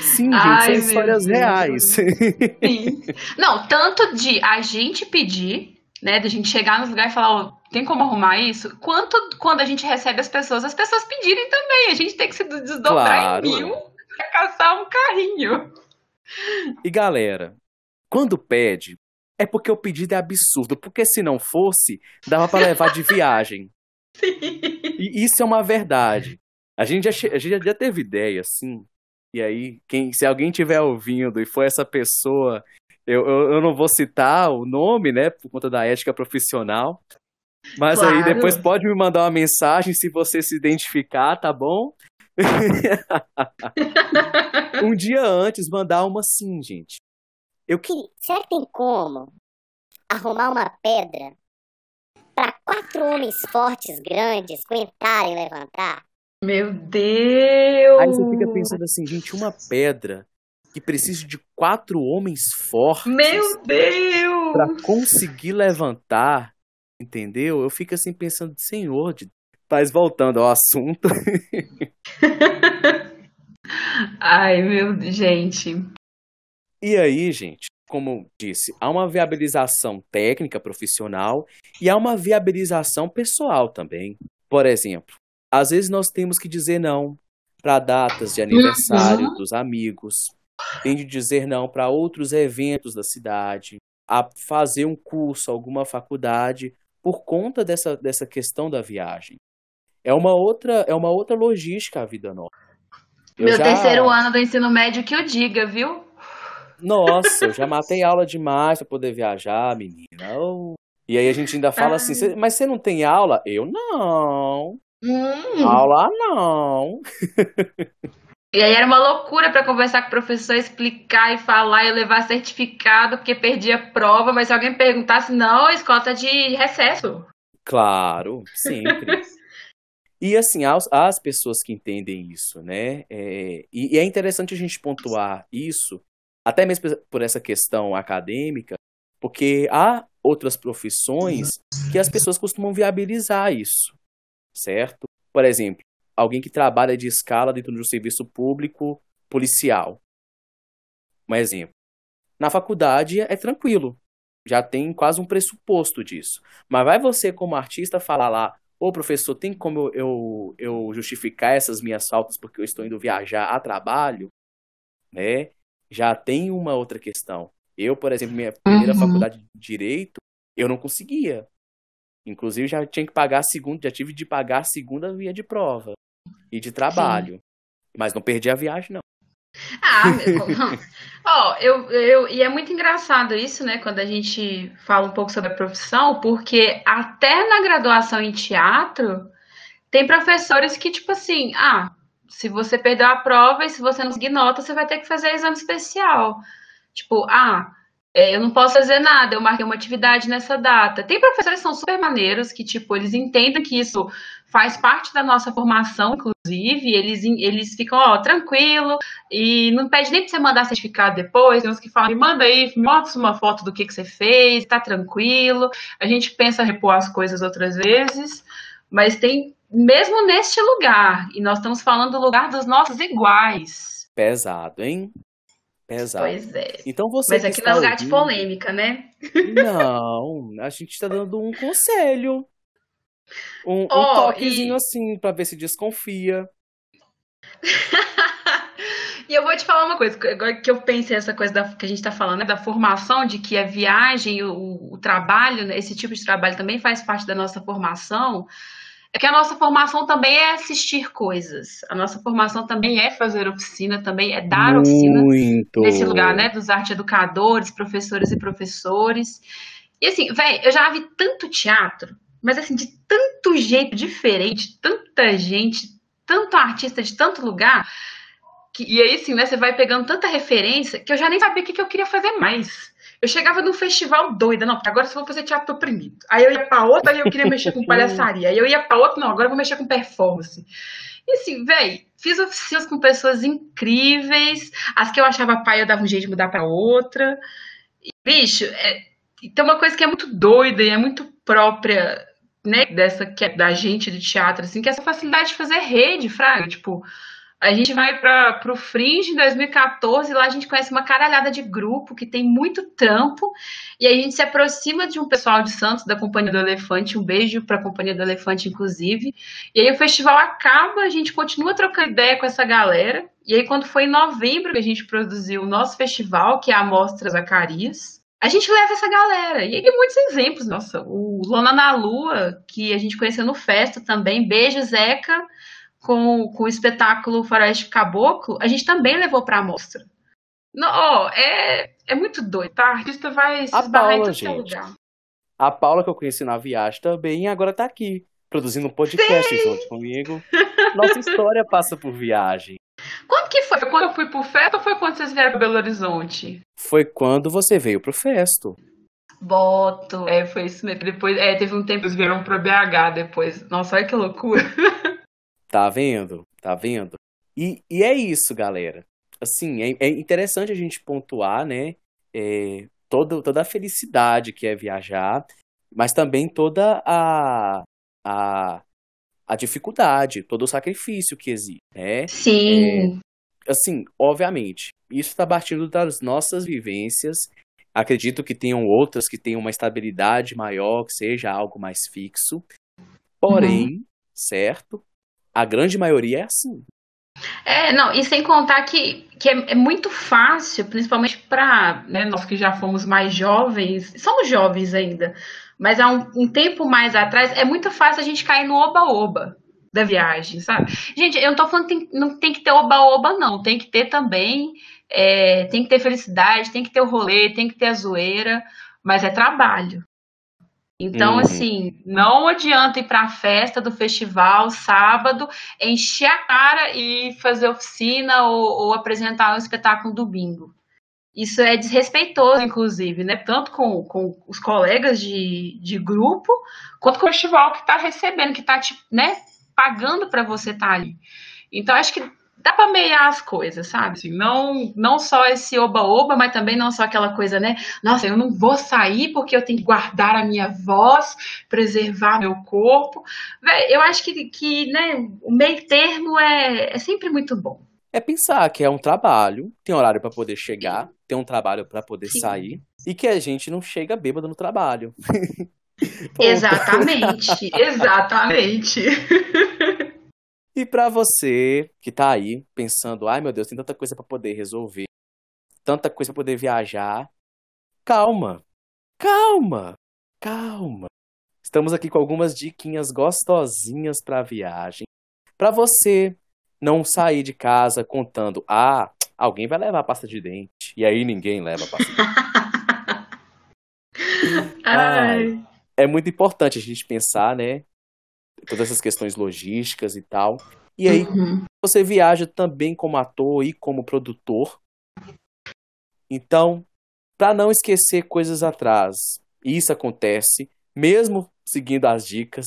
Sim, gente, Ai, são histórias Deus. reais. Sim. Não, tanto de a gente pedir, né, de a gente chegar nos lugares e falar, oh, tem como arrumar isso? Quanto quando a gente recebe as pessoas, as pessoas pedirem também. A gente tem que se desdobrar claro. em mil pra caçar um carrinho. E galera, quando pede, é porque o pedido é absurdo, porque se não fosse, dava para levar de viagem. Sim. E isso é uma verdade. A gente já, a gente já teve ideia, assim. E aí, quem, se alguém estiver ouvindo e for essa pessoa, eu, eu, eu, não vou citar o nome, né, por conta da ética profissional. Mas claro. aí depois pode me mandar uma mensagem se você se identificar, tá bom? um dia antes, mandar uma sim, gente. Eu que. Será que tem como arrumar uma pedra para quatro homens fortes, grandes, aguentarem levantar? Meu Deus! Aí você fica pensando assim, gente, uma pedra que precisa de quatro homens fortes. Meu Deus! Para conseguir levantar, entendeu? Eu fico assim pensando, Senhor de mas voltando ao assunto. Ai, meu gente. E aí, gente, como disse, há uma viabilização técnica profissional e há uma viabilização pessoal também. Por exemplo, às vezes nós temos que dizer não para datas de aniversário uhum. dos amigos, tem de dizer não para outros eventos da cidade, a fazer um curso, alguma faculdade, por conta dessa, dessa questão da viagem. É uma outra, é uma outra logística a vida nossa. Eu Meu já... terceiro ano do ensino médio que eu diga, viu? Nossa, eu já matei aula demais para poder viajar, menina. E aí a gente ainda fala assim, mas você não tem aula? Eu não. Hum. Aula não. E aí era uma loucura para conversar com o professor, explicar e falar e levar certificado, porque perdia a prova, mas se alguém perguntasse, não, escolta de recesso. Claro, sempre. E assim, as, as pessoas que entendem isso, né? É, e, e, é interessante a gente pontuar isso, até mesmo por essa questão acadêmica, porque há outras profissões que as pessoas costumam viabilizar isso, certo? Por exemplo, alguém que trabalha de escala dentro de um serviço público policial. Um exemplo. Na faculdade é tranquilo, já tem quase um pressuposto disso. Mas vai você, como artista, falar lá, Ô, professor, tem como eu, eu justificar essas minhas faltas porque eu estou indo viajar a trabalho? Né? Já tem uma outra questão. Eu, por exemplo, minha primeira uhum. faculdade de Direito, eu não conseguia. Inclusive, já tinha que pagar a segunda, já tive de pagar a segunda via de prova e de trabalho. Sim. Mas não perdi a viagem, não. Ah, ó, oh, eu, eu, e é muito engraçado isso, né, quando a gente fala um pouco sobre a profissão, porque até na graduação em teatro tem professores que, tipo assim, ah, se você perdeu a prova e se você não conseguir nota, você vai ter que fazer exame especial. Tipo, ah, é, eu não posso fazer nada, eu marquei uma atividade nessa data. Tem professores que são super maneiros, que, tipo, eles entendem que isso faz parte da nossa formação, inclusive, eles, eles ficam, ó, tranquilo, e não pede nem pra você mandar certificado depois, tem uns que falam, me manda aí, mostra uma foto do que, que você fez, tá tranquilo. A gente pensa repor as coisas outras vezes, mas tem, mesmo neste lugar, e nós estamos falando do lugar dos nossos iguais. Pesado, hein? Pesado. Pois é. Então você Mas aqui não é lugar ouvindo... de polêmica, né? Não, a gente está dando um conselho. Um, oh, um toquezinho e... assim, para ver se desconfia. e eu vou te falar uma coisa, agora que eu pensei essa coisa da, que a gente está falando, né, da formação, de que a viagem, o, o trabalho, né, esse tipo de trabalho também faz parte da nossa formação. É que a nossa formação também é assistir coisas. A nossa formação também é fazer oficina, também é dar Muito. oficina nesse lugar, né? Dos arte educadores, professores e professores. E assim, velho, eu já vi tanto teatro, mas assim, de tanto jeito diferente, tanta gente, tanto artista de tanto lugar. Que, e aí, assim, né, você vai pegando tanta referência que eu já nem sabia o que, que eu queria fazer mais. Eu chegava num festival doida, não, agora eu vou fazer teatro oprimido. Aí eu ia pra outra, aí eu queria mexer com palhaçaria. Aí eu ia pra outra, não, agora eu vou mexer com performance. E assim, velho, fiz oficinas com pessoas incríveis. As que eu achava pai, eu dava um jeito de mudar pra outra. E, bicho, é, tem uma coisa que é muito doida e é muito própria, né, dessa que é da gente de teatro, assim, que é essa facilidade de fazer rede, fraga. Tipo, a gente vai para o Fringe em 2014, lá a gente conhece uma caralhada de grupo que tem muito trampo, e a gente se aproxima de um pessoal de Santos, da Companhia do Elefante, um beijo para a Companhia do Elefante, inclusive. E aí o festival acaba, a gente continua trocando ideia com essa galera, e aí quando foi em novembro que a gente produziu o nosso festival, que é a Mostra Zacarias, a gente leva essa galera. E aí tem muitos exemplos, nossa, o Lona na Lua, que a gente conheceu no Festa também, beijo Zeca, com, com o espetáculo Faroeste Caboclo, a gente também levou para a mostra. Não, ó, é, é muito doido, tá? A artista vai se a Paula, em gente. lugar. A Paula que eu conheci na viagem também agora tá aqui, produzindo um podcast Sim. junto comigo. Nossa história passa por viagem. Quando que foi? Foi quando eu fui pro Festo ou foi quando vocês vieram pro Belo Horizonte? Foi quando você veio pro Festo. Boto. É, foi isso mesmo. Depois, é, teve um tempo que eles vieram pro BH depois. Nossa, olha que loucura. Tá vendo? Tá vendo? E, e é isso, galera. Assim, é, é interessante a gente pontuar, né? É, todo, toda a felicidade que é viajar, mas também toda a, a, a dificuldade, todo o sacrifício que existe, né? Sim. É, assim, obviamente, isso está partindo das nossas vivências. Acredito que tenham outras que tenham uma estabilidade maior, que seja algo mais fixo. Porém, uhum. certo? A grande maioria é assim. É, não, e sem contar que, que é, é muito fácil, principalmente para né, nós que já fomos mais jovens, somos jovens ainda, mas há um, um tempo mais atrás, é muito fácil a gente cair no oba-oba da viagem, sabe? Gente, eu não tô falando que tem, não tem que ter oba-oba, não, tem que ter também, é, tem que ter felicidade, tem que ter o rolê, tem que ter a zoeira, mas é trabalho. Então, uhum. assim, não adianta ir para a festa do festival sábado, encher a cara e fazer oficina ou, ou apresentar um espetáculo do bingo. Isso é desrespeitoso, inclusive, né? Tanto com, com os colegas de, de grupo, quanto com o festival que está recebendo, que está né, pagando para você estar tá ali. Então, acho que dá para meiar as coisas, sabe? Assim, não, não só esse oba-oba, mas também não só aquela coisa, né? Nossa, eu não vou sair porque eu tenho que guardar a minha voz, preservar meu corpo. eu acho que, que né, o meio termo é, é sempre muito bom. É pensar que é um trabalho, tem horário para poder chegar, tem um trabalho para poder Sim. sair, e que a gente não chega bêbado no trabalho. exatamente, exatamente. E para você que tá aí pensando, ai meu Deus, tem tanta coisa para poder resolver, tanta coisa para poder viajar, calma. Calma. Calma. Estamos aqui com algumas diquinhas gostosinhas para viagem. Para você não sair de casa contando, ah, alguém vai levar pasta de dente. E aí ninguém leva pasta de dente. Ai. É muito importante a gente pensar, né? Todas essas questões logísticas e tal. E aí uhum. você viaja também como ator e como produtor. Então, para não esquecer coisas atrás, isso acontece mesmo seguindo as dicas.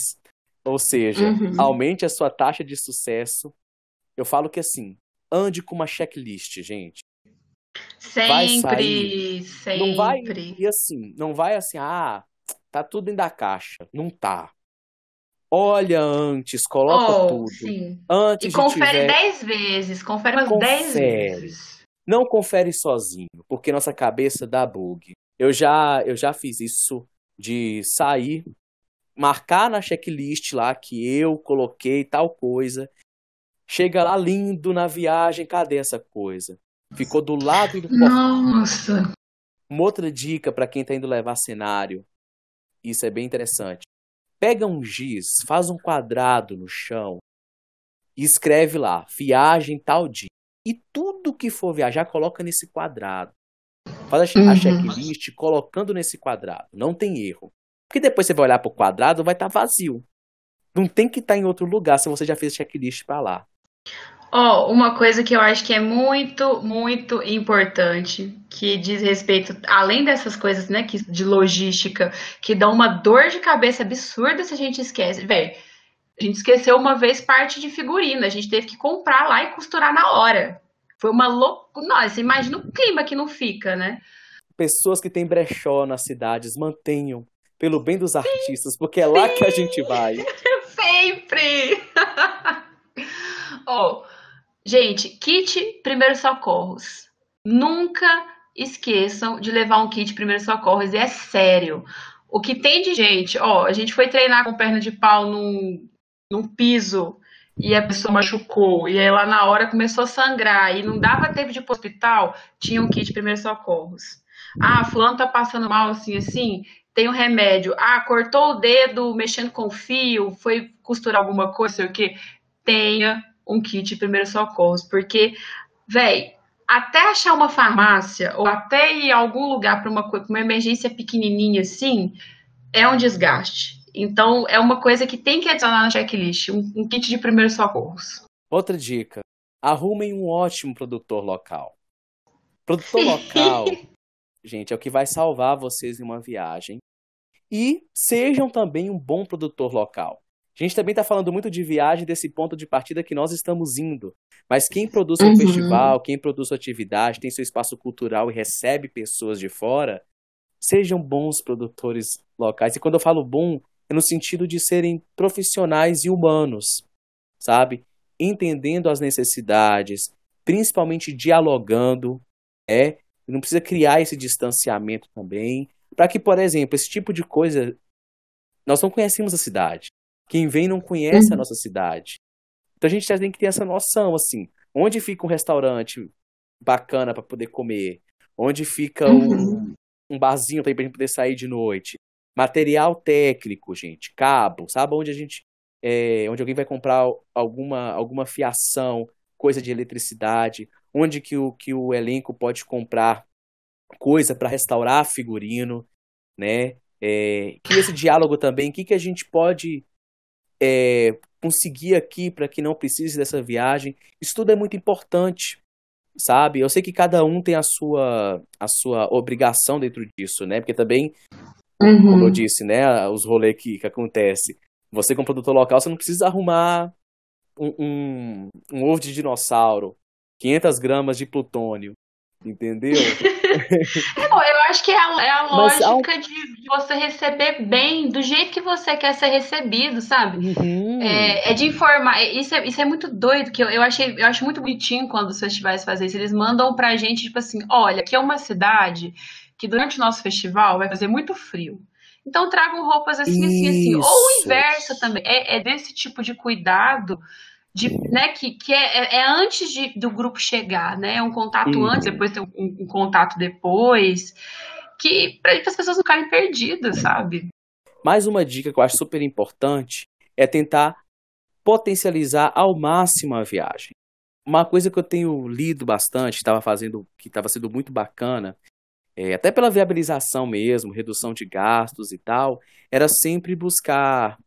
Ou seja, uhum. aumente a sua taxa de sucesso. Eu falo que assim, ande com uma checklist, gente. Sempre, sempre. Não vai, e assim, não vai assim, ah, tá tudo dentro da caixa. Não tá. Olha antes, coloca oh, tudo. Sim. Antes e confere tiver... dez vezes, confere umas dez vezes. Não confere sozinho, porque nossa cabeça dá bug. Eu já, eu já fiz isso de sair, marcar na checklist lá que eu coloquei tal coisa. Chega lá lindo na viagem, cadê essa coisa? Ficou do lado do Nossa. Uma outra dica para quem está indo levar cenário. Isso é bem interessante. Pega um giz, faz um quadrado no chão e escreve lá, viagem tal dia. E tudo que for viajar, coloca nesse quadrado. Faz a, uhum. checklist colocando nesse quadrado. Não tem erro. Porque depois você vai olhar para o quadrado, vai estar tá vazio. Não tem que estar tá em outro lugar se você já fez checklist para lá. Ó, oh, uma coisa que eu acho que é muito, muito importante, que diz respeito, além dessas coisas, né, que, de logística, que dão uma dor de cabeça absurda se a gente esquece. Velho, a gente esqueceu uma vez parte de figurina, a gente teve que comprar lá e costurar na hora. Foi uma loucura. Nossa, imagina o clima que não fica, né? Pessoas que têm brechó nas cidades, mantenham pelo bem dos artistas, porque é sim, lá que a gente vai. Sempre! oh, gente, kit primeiros socorros. Nunca esqueçam de levar um kit primeiros socorros, e é sério. O que tem de gente, ó, a gente foi treinar com perna de pau num, num piso e a pessoa machucou, e aí lá na hora começou a sangrar, e não dava tempo de ir pro hospital, tinha um kit primeiros socorros. Ah, fulano tá passando mal assim, assim, tem um remédio. Ah, cortou o dedo mexendo com fio, foi costurar alguma coisa, sei o que. Tenha um kit de primeiros socorros, porque, velho, até achar uma farmácia, ou até ir a algum lugar para uma, uma emergência pequenininha assim, é um desgaste. Então, é uma coisa que tem que adicionar na checklist, um, um kit de primeiros socorros. Outra dica: arrumem um ótimo produtor local. Produtor local, gente, é o que vai salvar vocês em uma viagem. E sejam também um bom produtor local. A gente também está falando muito de viagem desse ponto de partida que nós estamos indo. Mas quem produz um uhum. festival, quem produz sua atividade, tem seu espaço cultural e recebe pessoas de fora, sejam bons produtores locais. E quando eu falo bom, é no sentido de serem profissionais e humanos, sabe? Entendendo as necessidades, principalmente dialogando, é, não precisa criar esse distanciamento também, para que, por exemplo, esse tipo de coisa nós não conhecemos a cidade. Quem vem não conhece a nossa cidade. Então a gente tem que ter essa noção assim, onde fica um restaurante bacana para poder comer, onde fica um, uhum. um barzinho para a gente poder sair de noite, Material técnico, gente, cabo, sabe onde a gente, é, onde alguém vai comprar alguma, alguma fiação, coisa de eletricidade, onde que o, que o elenco pode comprar coisa para restaurar figurino, né? É, que esse diálogo também, o que, que a gente pode é, conseguir aqui para que não precise dessa viagem. Isso tudo é muito importante, sabe? Eu sei que cada um tem a sua, a sua obrigação dentro disso, né? Porque também Uhum. Como eu disse, né? Os rolês que, que acontece. Você, como produtor local, você não precisa arrumar um, um, um ovo de dinossauro, 500 gramas de plutônio, entendeu? Não, eu acho que é a, é a lógica ao... de você receber bem, do jeito que você quer ser recebido, sabe? Uhum. É, é, de informar. É, isso é, isso é muito doido, que eu, eu, achei, eu acho muito bonitinho quando os festivais fazem isso. Eles mandam pra gente, tipo assim, olha, aqui é uma cidade que durante o nosso festival vai fazer muito frio. Então tragam roupas assim, assim, assim. Ou o inverso também. É, é desse tipo de cuidado de, né, que, que é, é, é antes de, do grupo chegar, né? É um contato uhum. antes, depois tem um, um, contato depois. Que para as pessoas não ficarem perdidas, sabe? Mais uma dica que eu acho super importante é tentar potencializar ao máximo a viagem. Uma coisa que eu tenho lido bastante, estava fazendo, que estava sendo muito bacana, é, até pela viabilização mesmo, redução de gastos e tal, era sempre buscar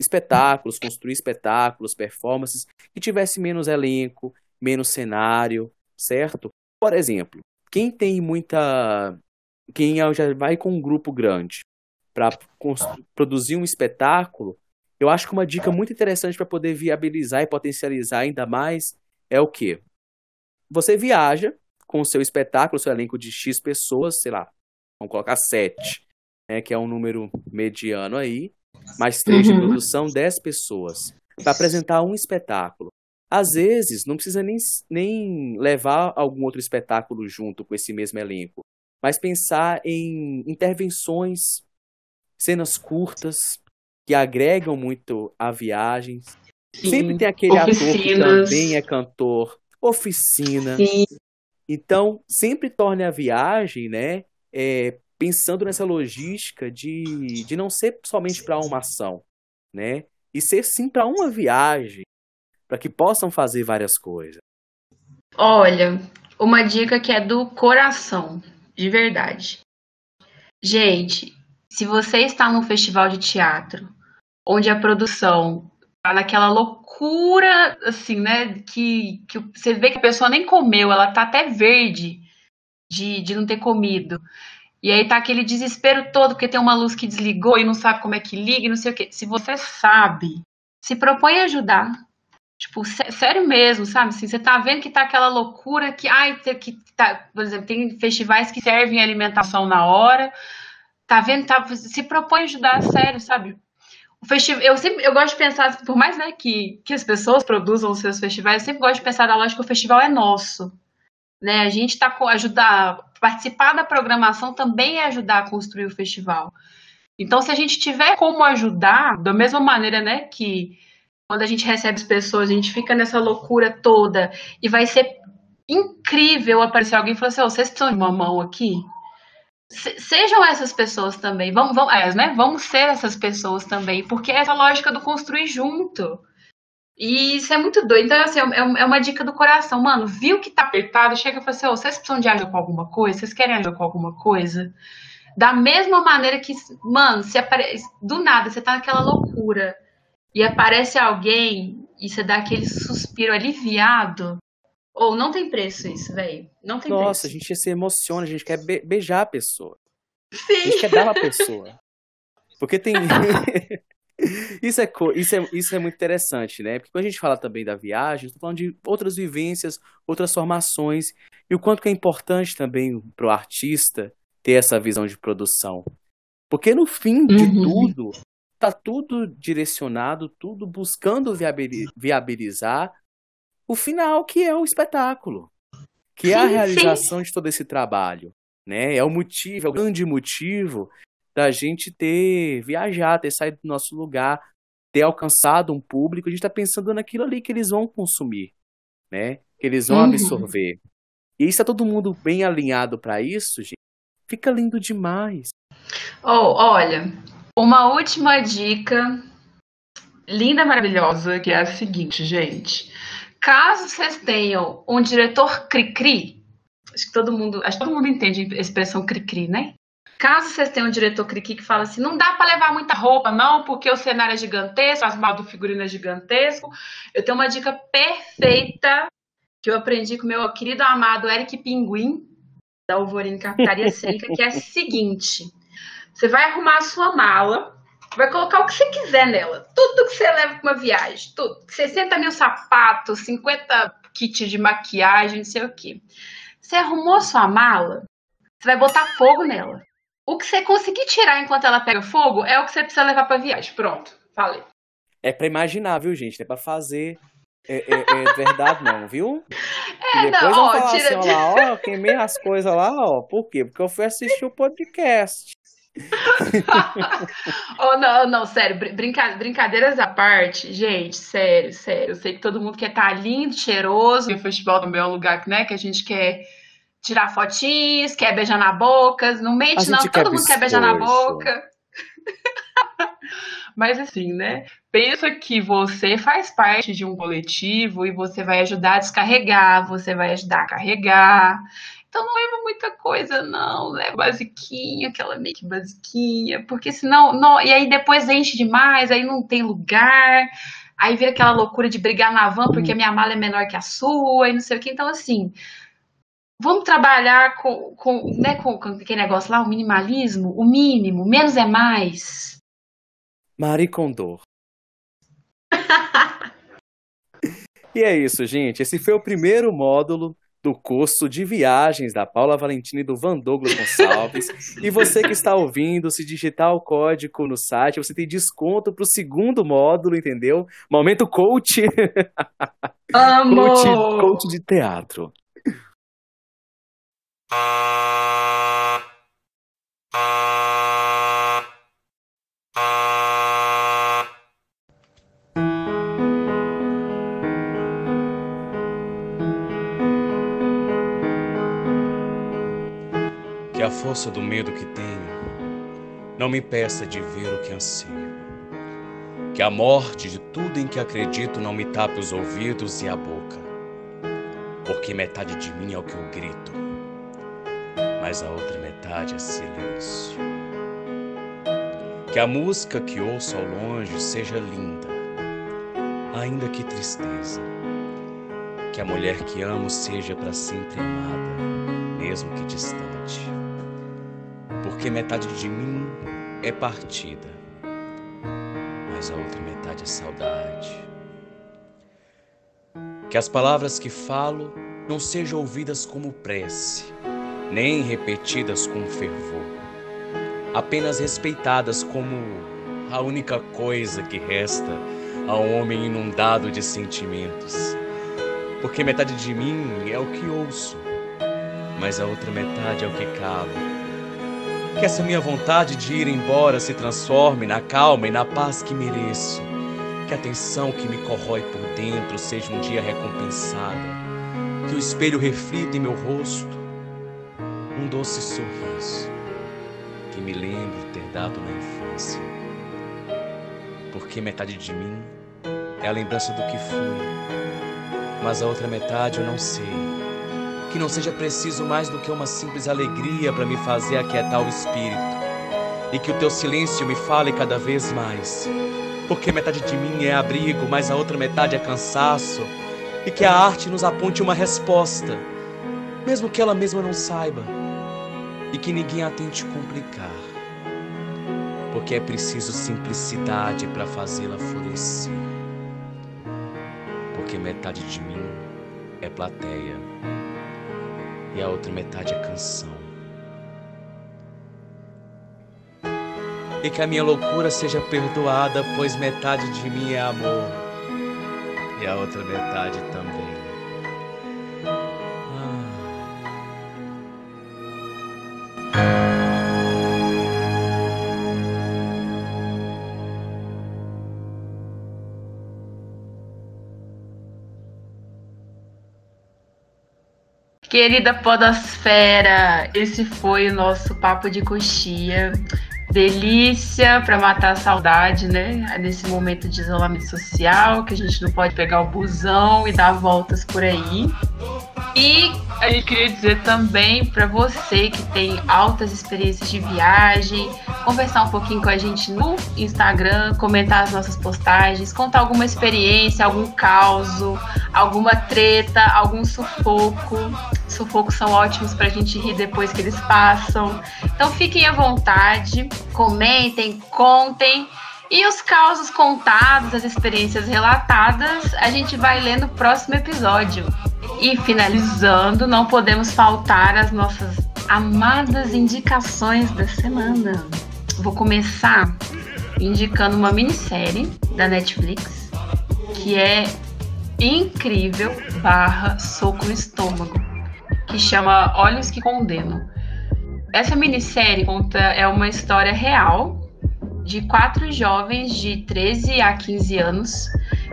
espetáculos, construir espetáculos, performances que tivesse menos elenco, menos cenário, certo? Por exemplo, quem tem muita. Quem já vai com um grupo grande para produzir um espetáculo, eu acho que uma dica muito interessante para poder viabilizar e potencializar ainda mais é o quê? Você viaja com o seu espetáculo, seu elenco de X pessoas, sei lá, vamos colocar sete, né, que é um número mediano aí, mais três uhum. de produção, dez pessoas, para apresentar um espetáculo. Às vezes, não precisa nem, nem levar algum outro espetáculo junto com esse mesmo elenco, mas pensar em intervenções, cenas curtas, que agregam muito a viagem. Sim. Sempre tem aquele Oficinas. ator que também é cantor, oficina. Sim. Então, sempre torne a viagem, né, é, pensando nessa logística de, de não ser somente para uma ação, né, e ser sim para uma viagem, para que possam fazer várias coisas. Olha, uma dica que é do coração, de verdade. Gente, se você está num festival de teatro, onde a produção tá naquela loucura, assim, né, que, que você vê que a pessoa nem comeu, ela tá até verde de, de não ter comido. E aí tá aquele desespero todo, porque tem uma luz que desligou e não sabe como é que liga e não sei o quê. Se você sabe, se propõe a ajudar. Tipo, sério mesmo, sabe? Assim, você tá vendo que tá aquela loucura que, ai, que tá, por exemplo, tem festivais que servem alimentação na hora. Tá vendo? Tá, se propõe a ajudar, sério, sabe? O festival, eu sempre eu gosto de pensar, por mais né, que, que as pessoas produzam os seus festivais, eu sempre gosto de pensar da lógica que o festival é nosso. Né? A gente está ajudar, participar da programação também é ajudar a construir o festival. Então, se a gente tiver como ajudar, da mesma maneira, né, que quando a gente recebe as pessoas, a gente fica nessa loucura toda e vai ser incrível aparecer alguém e falar assim: oh, vocês precisam de uma mão aqui? sejam essas pessoas também. Vamos, vamos, é, né? vamos ser essas pessoas também, porque é essa lógica do construir junto. E isso é muito doido. Então, assim, é, é uma dica do coração. Mano, viu que tá apertado, chega e fala assim: oh, vocês precisam de ajuda com alguma coisa? Vocês querem ajuda com alguma coisa? Da mesma maneira que, mano, se aparece, do nada, você tá naquela loucura e aparece alguém e você dá aquele suspiro aliviado. Ou não tem preço isso, velho. Não tem Nossa, preço. a gente se emociona, a gente quer be beijar a pessoa. Sim. A gente quer dar a pessoa. Porque tem. isso, é, isso, é, isso é muito interessante, né? Porque quando a gente fala também da viagem, estou falando de outras vivências, outras formações, e o quanto que é importante também para o artista ter essa visão de produção. Porque no fim de uhum. tudo, tá tudo direcionado, tudo buscando viabilizar o final, que é o espetáculo, que sim, é a realização sim. de todo esse trabalho, né? É o motivo, é o grande motivo da gente ter viajado, ter saído do nosso lugar, ter alcançado um público. A gente está pensando naquilo ali que eles vão consumir, né? Que eles vão uhum. absorver. E está todo mundo bem alinhado para isso, gente. Fica lindo demais. Oh, olha, uma última dica linda, maravilhosa, que é a seguinte, gente. Caso vocês tenham um diretor cri-cri, acho que todo mundo, acho que todo mundo entende a expressão cri-cri, né? Caso vocês tenham um diretor cri-cri que fala assim, não dá para levar muita roupa, não, porque o cenário é gigantesco, as mal do figurino é gigantesco. Eu tenho uma dica perfeita que eu aprendi com meu querido amado Eric Pinguim, da Alvorine Capitaria Seca, que é a seguinte: você vai arrumar a sua mala, vai colocar o que você quiser nela. Tudo que você leva para uma viagem. Tudo. 60 mil sapatos, 50 kits de maquiagem, não sei o que. Você arrumou a sua mala, você vai botar fogo nela. O que você conseguir tirar enquanto ela pega fogo é o que você precisa levar para viagem. Pronto, falei. É para imaginar, viu, gente? É para fazer. É, é, é, verdade, não, viu? É, e depois não, ó, falar tira, assim, ó, lá, ó, queimei as coisas lá, ó. Por quê? Porque eu fui assistir o podcast. oh, não, não, sério, brinca, brincadeiras à parte, gente, sério, sério. Eu sei que todo mundo quer estar tá lindo, cheiroso. E o festival também é um lugar né, que a gente quer tirar fotinhos, quer beijar na boca. Não mente, não, todo mundo quer beijar na boca. Mas assim, né? Pensa que você faz parte de um coletivo e você vai ajudar a descarregar, você vai ajudar a carregar. Então não leva muita coisa, não. Leva basiquinha, aquela meio que basiquinha, porque senão. Não, e aí depois enche demais, aí não tem lugar. Aí vira aquela loucura de brigar na van porque a minha mala é menor que a sua e não sei o que. Então, assim, vamos trabalhar com, com, né, com, com aquele negócio lá, o minimalismo, o mínimo, menos é mais. Marie Kondo. e é isso, gente. Esse foi o primeiro módulo do curso de viagens da Paula Valentina e do Van Douglas Gonçalves. e você que está ouvindo, se digitar o código no site, você tem desconto para o segundo módulo, entendeu? Momento coach. Amo! coach, coach de teatro. Que a força do medo que tenho não me peça de ver o que ansio. Que a morte de tudo em que acredito não me tape os ouvidos e a boca. Porque metade de mim é o que eu grito, mas a outra metade é silêncio. Que a música que ouço ao longe seja linda, ainda que tristeza. Que a mulher que amo seja para sempre amada, mesmo que distante. Porque metade de mim é partida, mas a outra metade é saudade. Que as palavras que falo não sejam ouvidas como prece, nem repetidas com fervor, apenas respeitadas como a única coisa que resta a um homem inundado de sentimentos. Porque metade de mim é o que ouço, mas a outra metade é o que calo. Que essa minha vontade de ir embora se transforme na calma e na paz que mereço. Que a tensão que me corrói por dentro seja um dia recompensada. Que o espelho reflita em meu rosto doce sorriso que me lembre ter dado na infância. Porque metade de mim é a lembrança do que fui, mas a outra metade eu não sei. Que não seja preciso mais do que uma simples alegria para me fazer aquietar o espírito. E que o teu silêncio me fale cada vez mais. Porque metade de mim é abrigo, mas a outra metade é cansaço. E que a arte nos aponte uma resposta, mesmo que ela mesma não saiba. E que ninguém a tente complicar. Porque é preciso simplicidade para fazê-la florescer. Porque metade de mim é plateia e a outra metade é canção. E que a minha loucura seja perdoada, pois metade de mim é amor e a outra metade também. Querida Podosfera, esse foi o nosso papo de coxia. Delícia para matar a saudade, né? Nesse momento de isolamento social, que a gente não pode pegar o busão e dar voltas por aí. E a gente queria dizer também para você que tem altas experiências de viagem, conversar um pouquinho com a gente no Instagram, comentar as nossas postagens, contar alguma experiência, algum caos, alguma treta, algum sufoco. Sufocos são ótimos para a gente rir depois que eles passam. Então fiquem à vontade, comentem, contem. E os causos contados, as experiências relatadas, a gente vai ler no próximo episódio. E finalizando, não podemos faltar as nossas amadas indicações da semana. Vou começar indicando uma minissérie da Netflix que é incrível barra soco no estômago, que chama Olhos que Condenam. Essa minissérie conta é uma história real de quatro jovens de 13 a 15 anos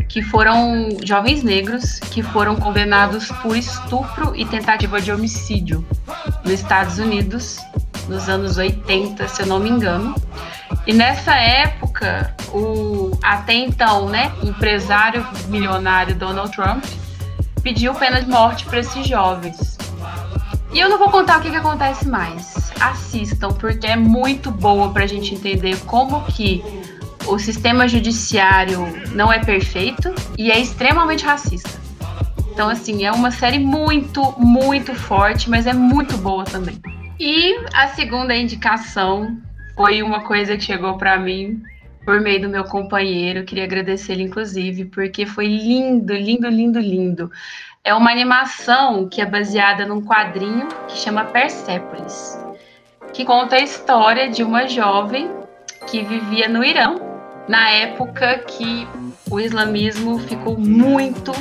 que foram jovens negros que foram condenados por estupro e tentativa de homicídio nos Estados Unidos nos anos 80, se eu não me engano. E nessa época, o até então, né, empresário milionário Donald Trump pediu pena de morte para esses jovens. E eu não vou contar o que, que acontece mais. Assistam, porque é muito boa pra gente entender como que o sistema judiciário não é perfeito e é extremamente racista. Então, assim, é uma série muito, muito forte, mas é muito boa também. E a segunda indicação foi uma coisa que chegou para mim por meio do meu companheiro. Queria agradecer ele, inclusive, porque foi lindo, lindo, lindo, lindo. É uma animação que é baseada num quadrinho que chama Persepolis, que conta a história de uma jovem que vivia no Irã, na época que o islamismo ficou muito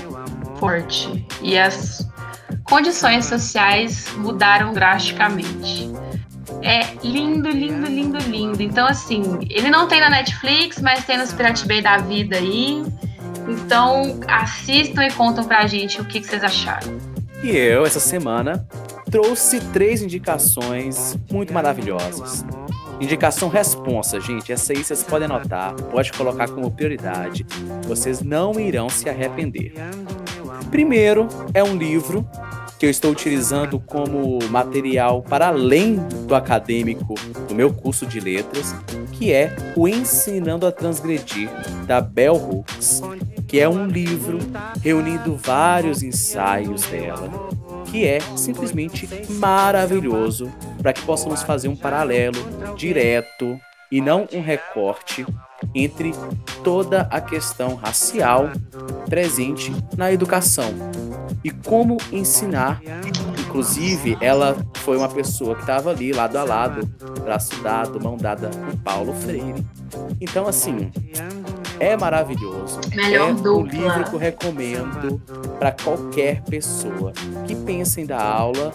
forte e as condições sociais mudaram drasticamente. É lindo, lindo, lindo, lindo. Então, assim, ele não tem na Netflix, mas tem no Pirate Bay da vida aí. Então, assistam e contam pra gente o que, que vocês acharam. E eu, essa semana, trouxe três indicações muito maravilhosas. Indicação responsa, gente. Essa aí vocês podem anotar, pode colocar como prioridade. Vocês não irão se arrepender. Primeiro é um livro que eu estou utilizando como material para além do acadêmico do meu curso de letras, que é o Ensinando a Transgredir, da Bell Hooks, que é um livro reunindo vários ensaios dela, que é simplesmente maravilhoso para que possamos fazer um paralelo direto e não um recorte entre toda a questão racial presente na educação e como ensinar. Inclusive, ela foi uma pessoa que estava ali lado a lado, braço dado, mão dada com Paulo Freire. Então, assim, é maravilhoso. Melhor é dupla. um livro que eu recomendo para qualquer pessoa que pensa em dar aula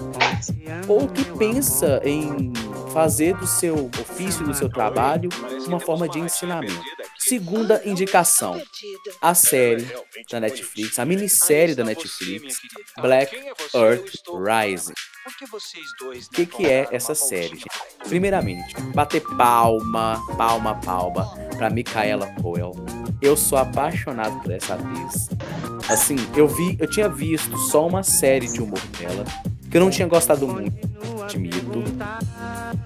ou que pensa em fazer do seu ofício, do seu trabalho, uma forma de ensinamento. Segunda indicação, a série da Netflix, a minissérie da Netflix, Black Earth Rising. O que, que é essa série, gente? Primeiramente, bater palma, palma, palma para Micaela Coel. Eu sou apaixonado por essa atriz. Assim, eu vi, eu tinha visto só uma série de humor dela, que eu não tinha gostado muito, admito.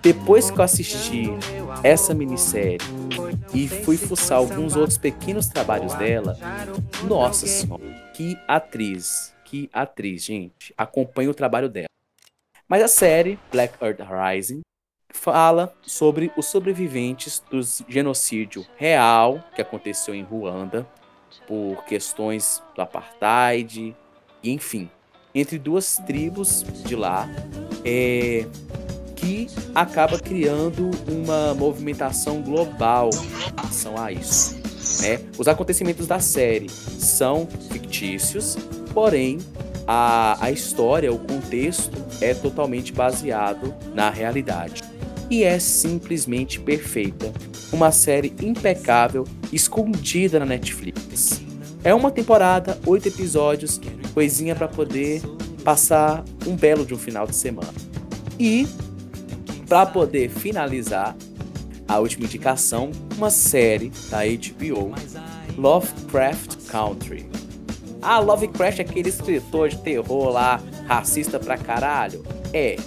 Depois que eu assisti essa minissérie e fui fuçar alguns outros pequenos trabalhos dela, nossa senhora, que atriz, que atriz, gente. Acompanhe o trabalho dela. Mas a série Black Earth Rising fala sobre os sobreviventes do genocídio real que aconteceu em Ruanda por questões do apartheid, e enfim, entre duas tribos de lá, é, que acaba criando uma movimentação global em relação a isso. Né? Os acontecimentos da série são fictícios, porém a, a história, o contexto é totalmente baseado na realidade. E é simplesmente perfeita. Uma série impecável, escondida na Netflix. É uma temporada, oito episódios, coisinha para poder passar um belo de um final de semana. E para poder finalizar a última indicação, uma série da HBO, Lovecraft Country. Ah, Lovecraft é aquele escritor de terror lá, racista pra caralho? É.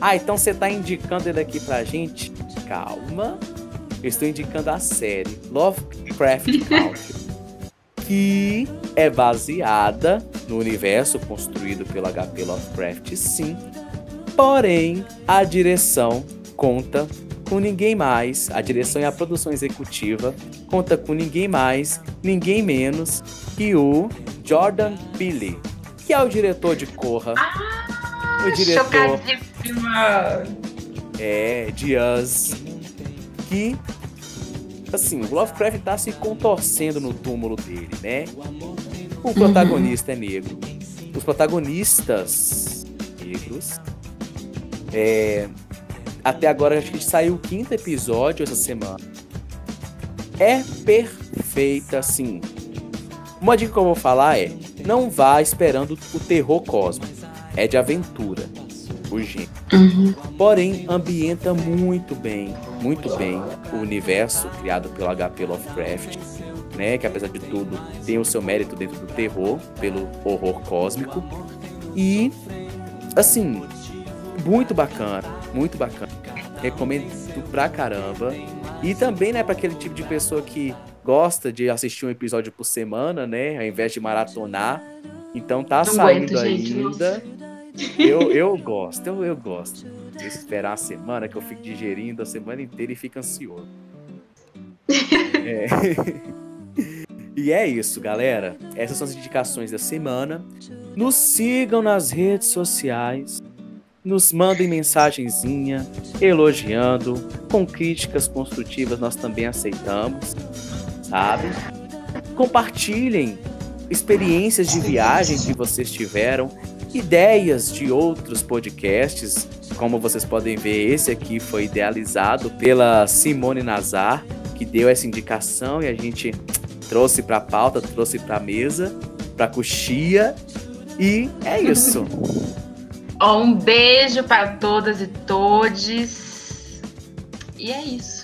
Ah, então você tá indicando ele aqui pra gente? Calma. Eu estou indicando a série Lovecraft Country, que é baseada no universo construído pelo HP Lovecraft, sim. Porém, a direção conta com ninguém mais, a direção e a produção executiva conta com ninguém mais, ninguém menos que o Jordan Peele, que é o diretor de Corra. Ah, o diretor é de Us, que assim, o Lovecraft tá se contorcendo no túmulo dele, né? O protagonista é negro. Os protagonistas negros é, até agora acho que saiu o quinto episódio essa semana. É perfeita, assim. Uma dica que eu vou falar é: não vá esperando o terror cósmico. É de aventura. O gênero. Porém, ambienta muito bem, muito bem o universo criado pelo HP Lovecraft, né? Que apesar de tudo tem o seu mérito dentro do terror, pelo horror cósmico. E, assim, Muito bacana, muito bacana. Recomendo pra caramba. E também, né, para aquele tipo de pessoa que gosta de assistir um episódio por semana, né, ao invés de maratonar. Então tá Não saindo aguento, ainda. Eu, eu gosto, eu, eu gosto. De esperar a semana que eu fico digerindo a semana inteira e fico ansioso. É. e é isso, galera. Essas são as indicações da semana. Nos sigam nas redes sociais. Nos mandem mensagenzinha, elogiando, com críticas construtivas nós também aceitamos, sabe? Compartilhem experiências de viagem que vocês tiveram, ideias de outros podcasts. Como vocês podem ver, esse aqui foi idealizado pela Simone Nazar, que deu essa indicação e a gente trouxe para a pauta, trouxe para a mesa, para a coxia. E é isso. um beijo para todas e todes. E é isso.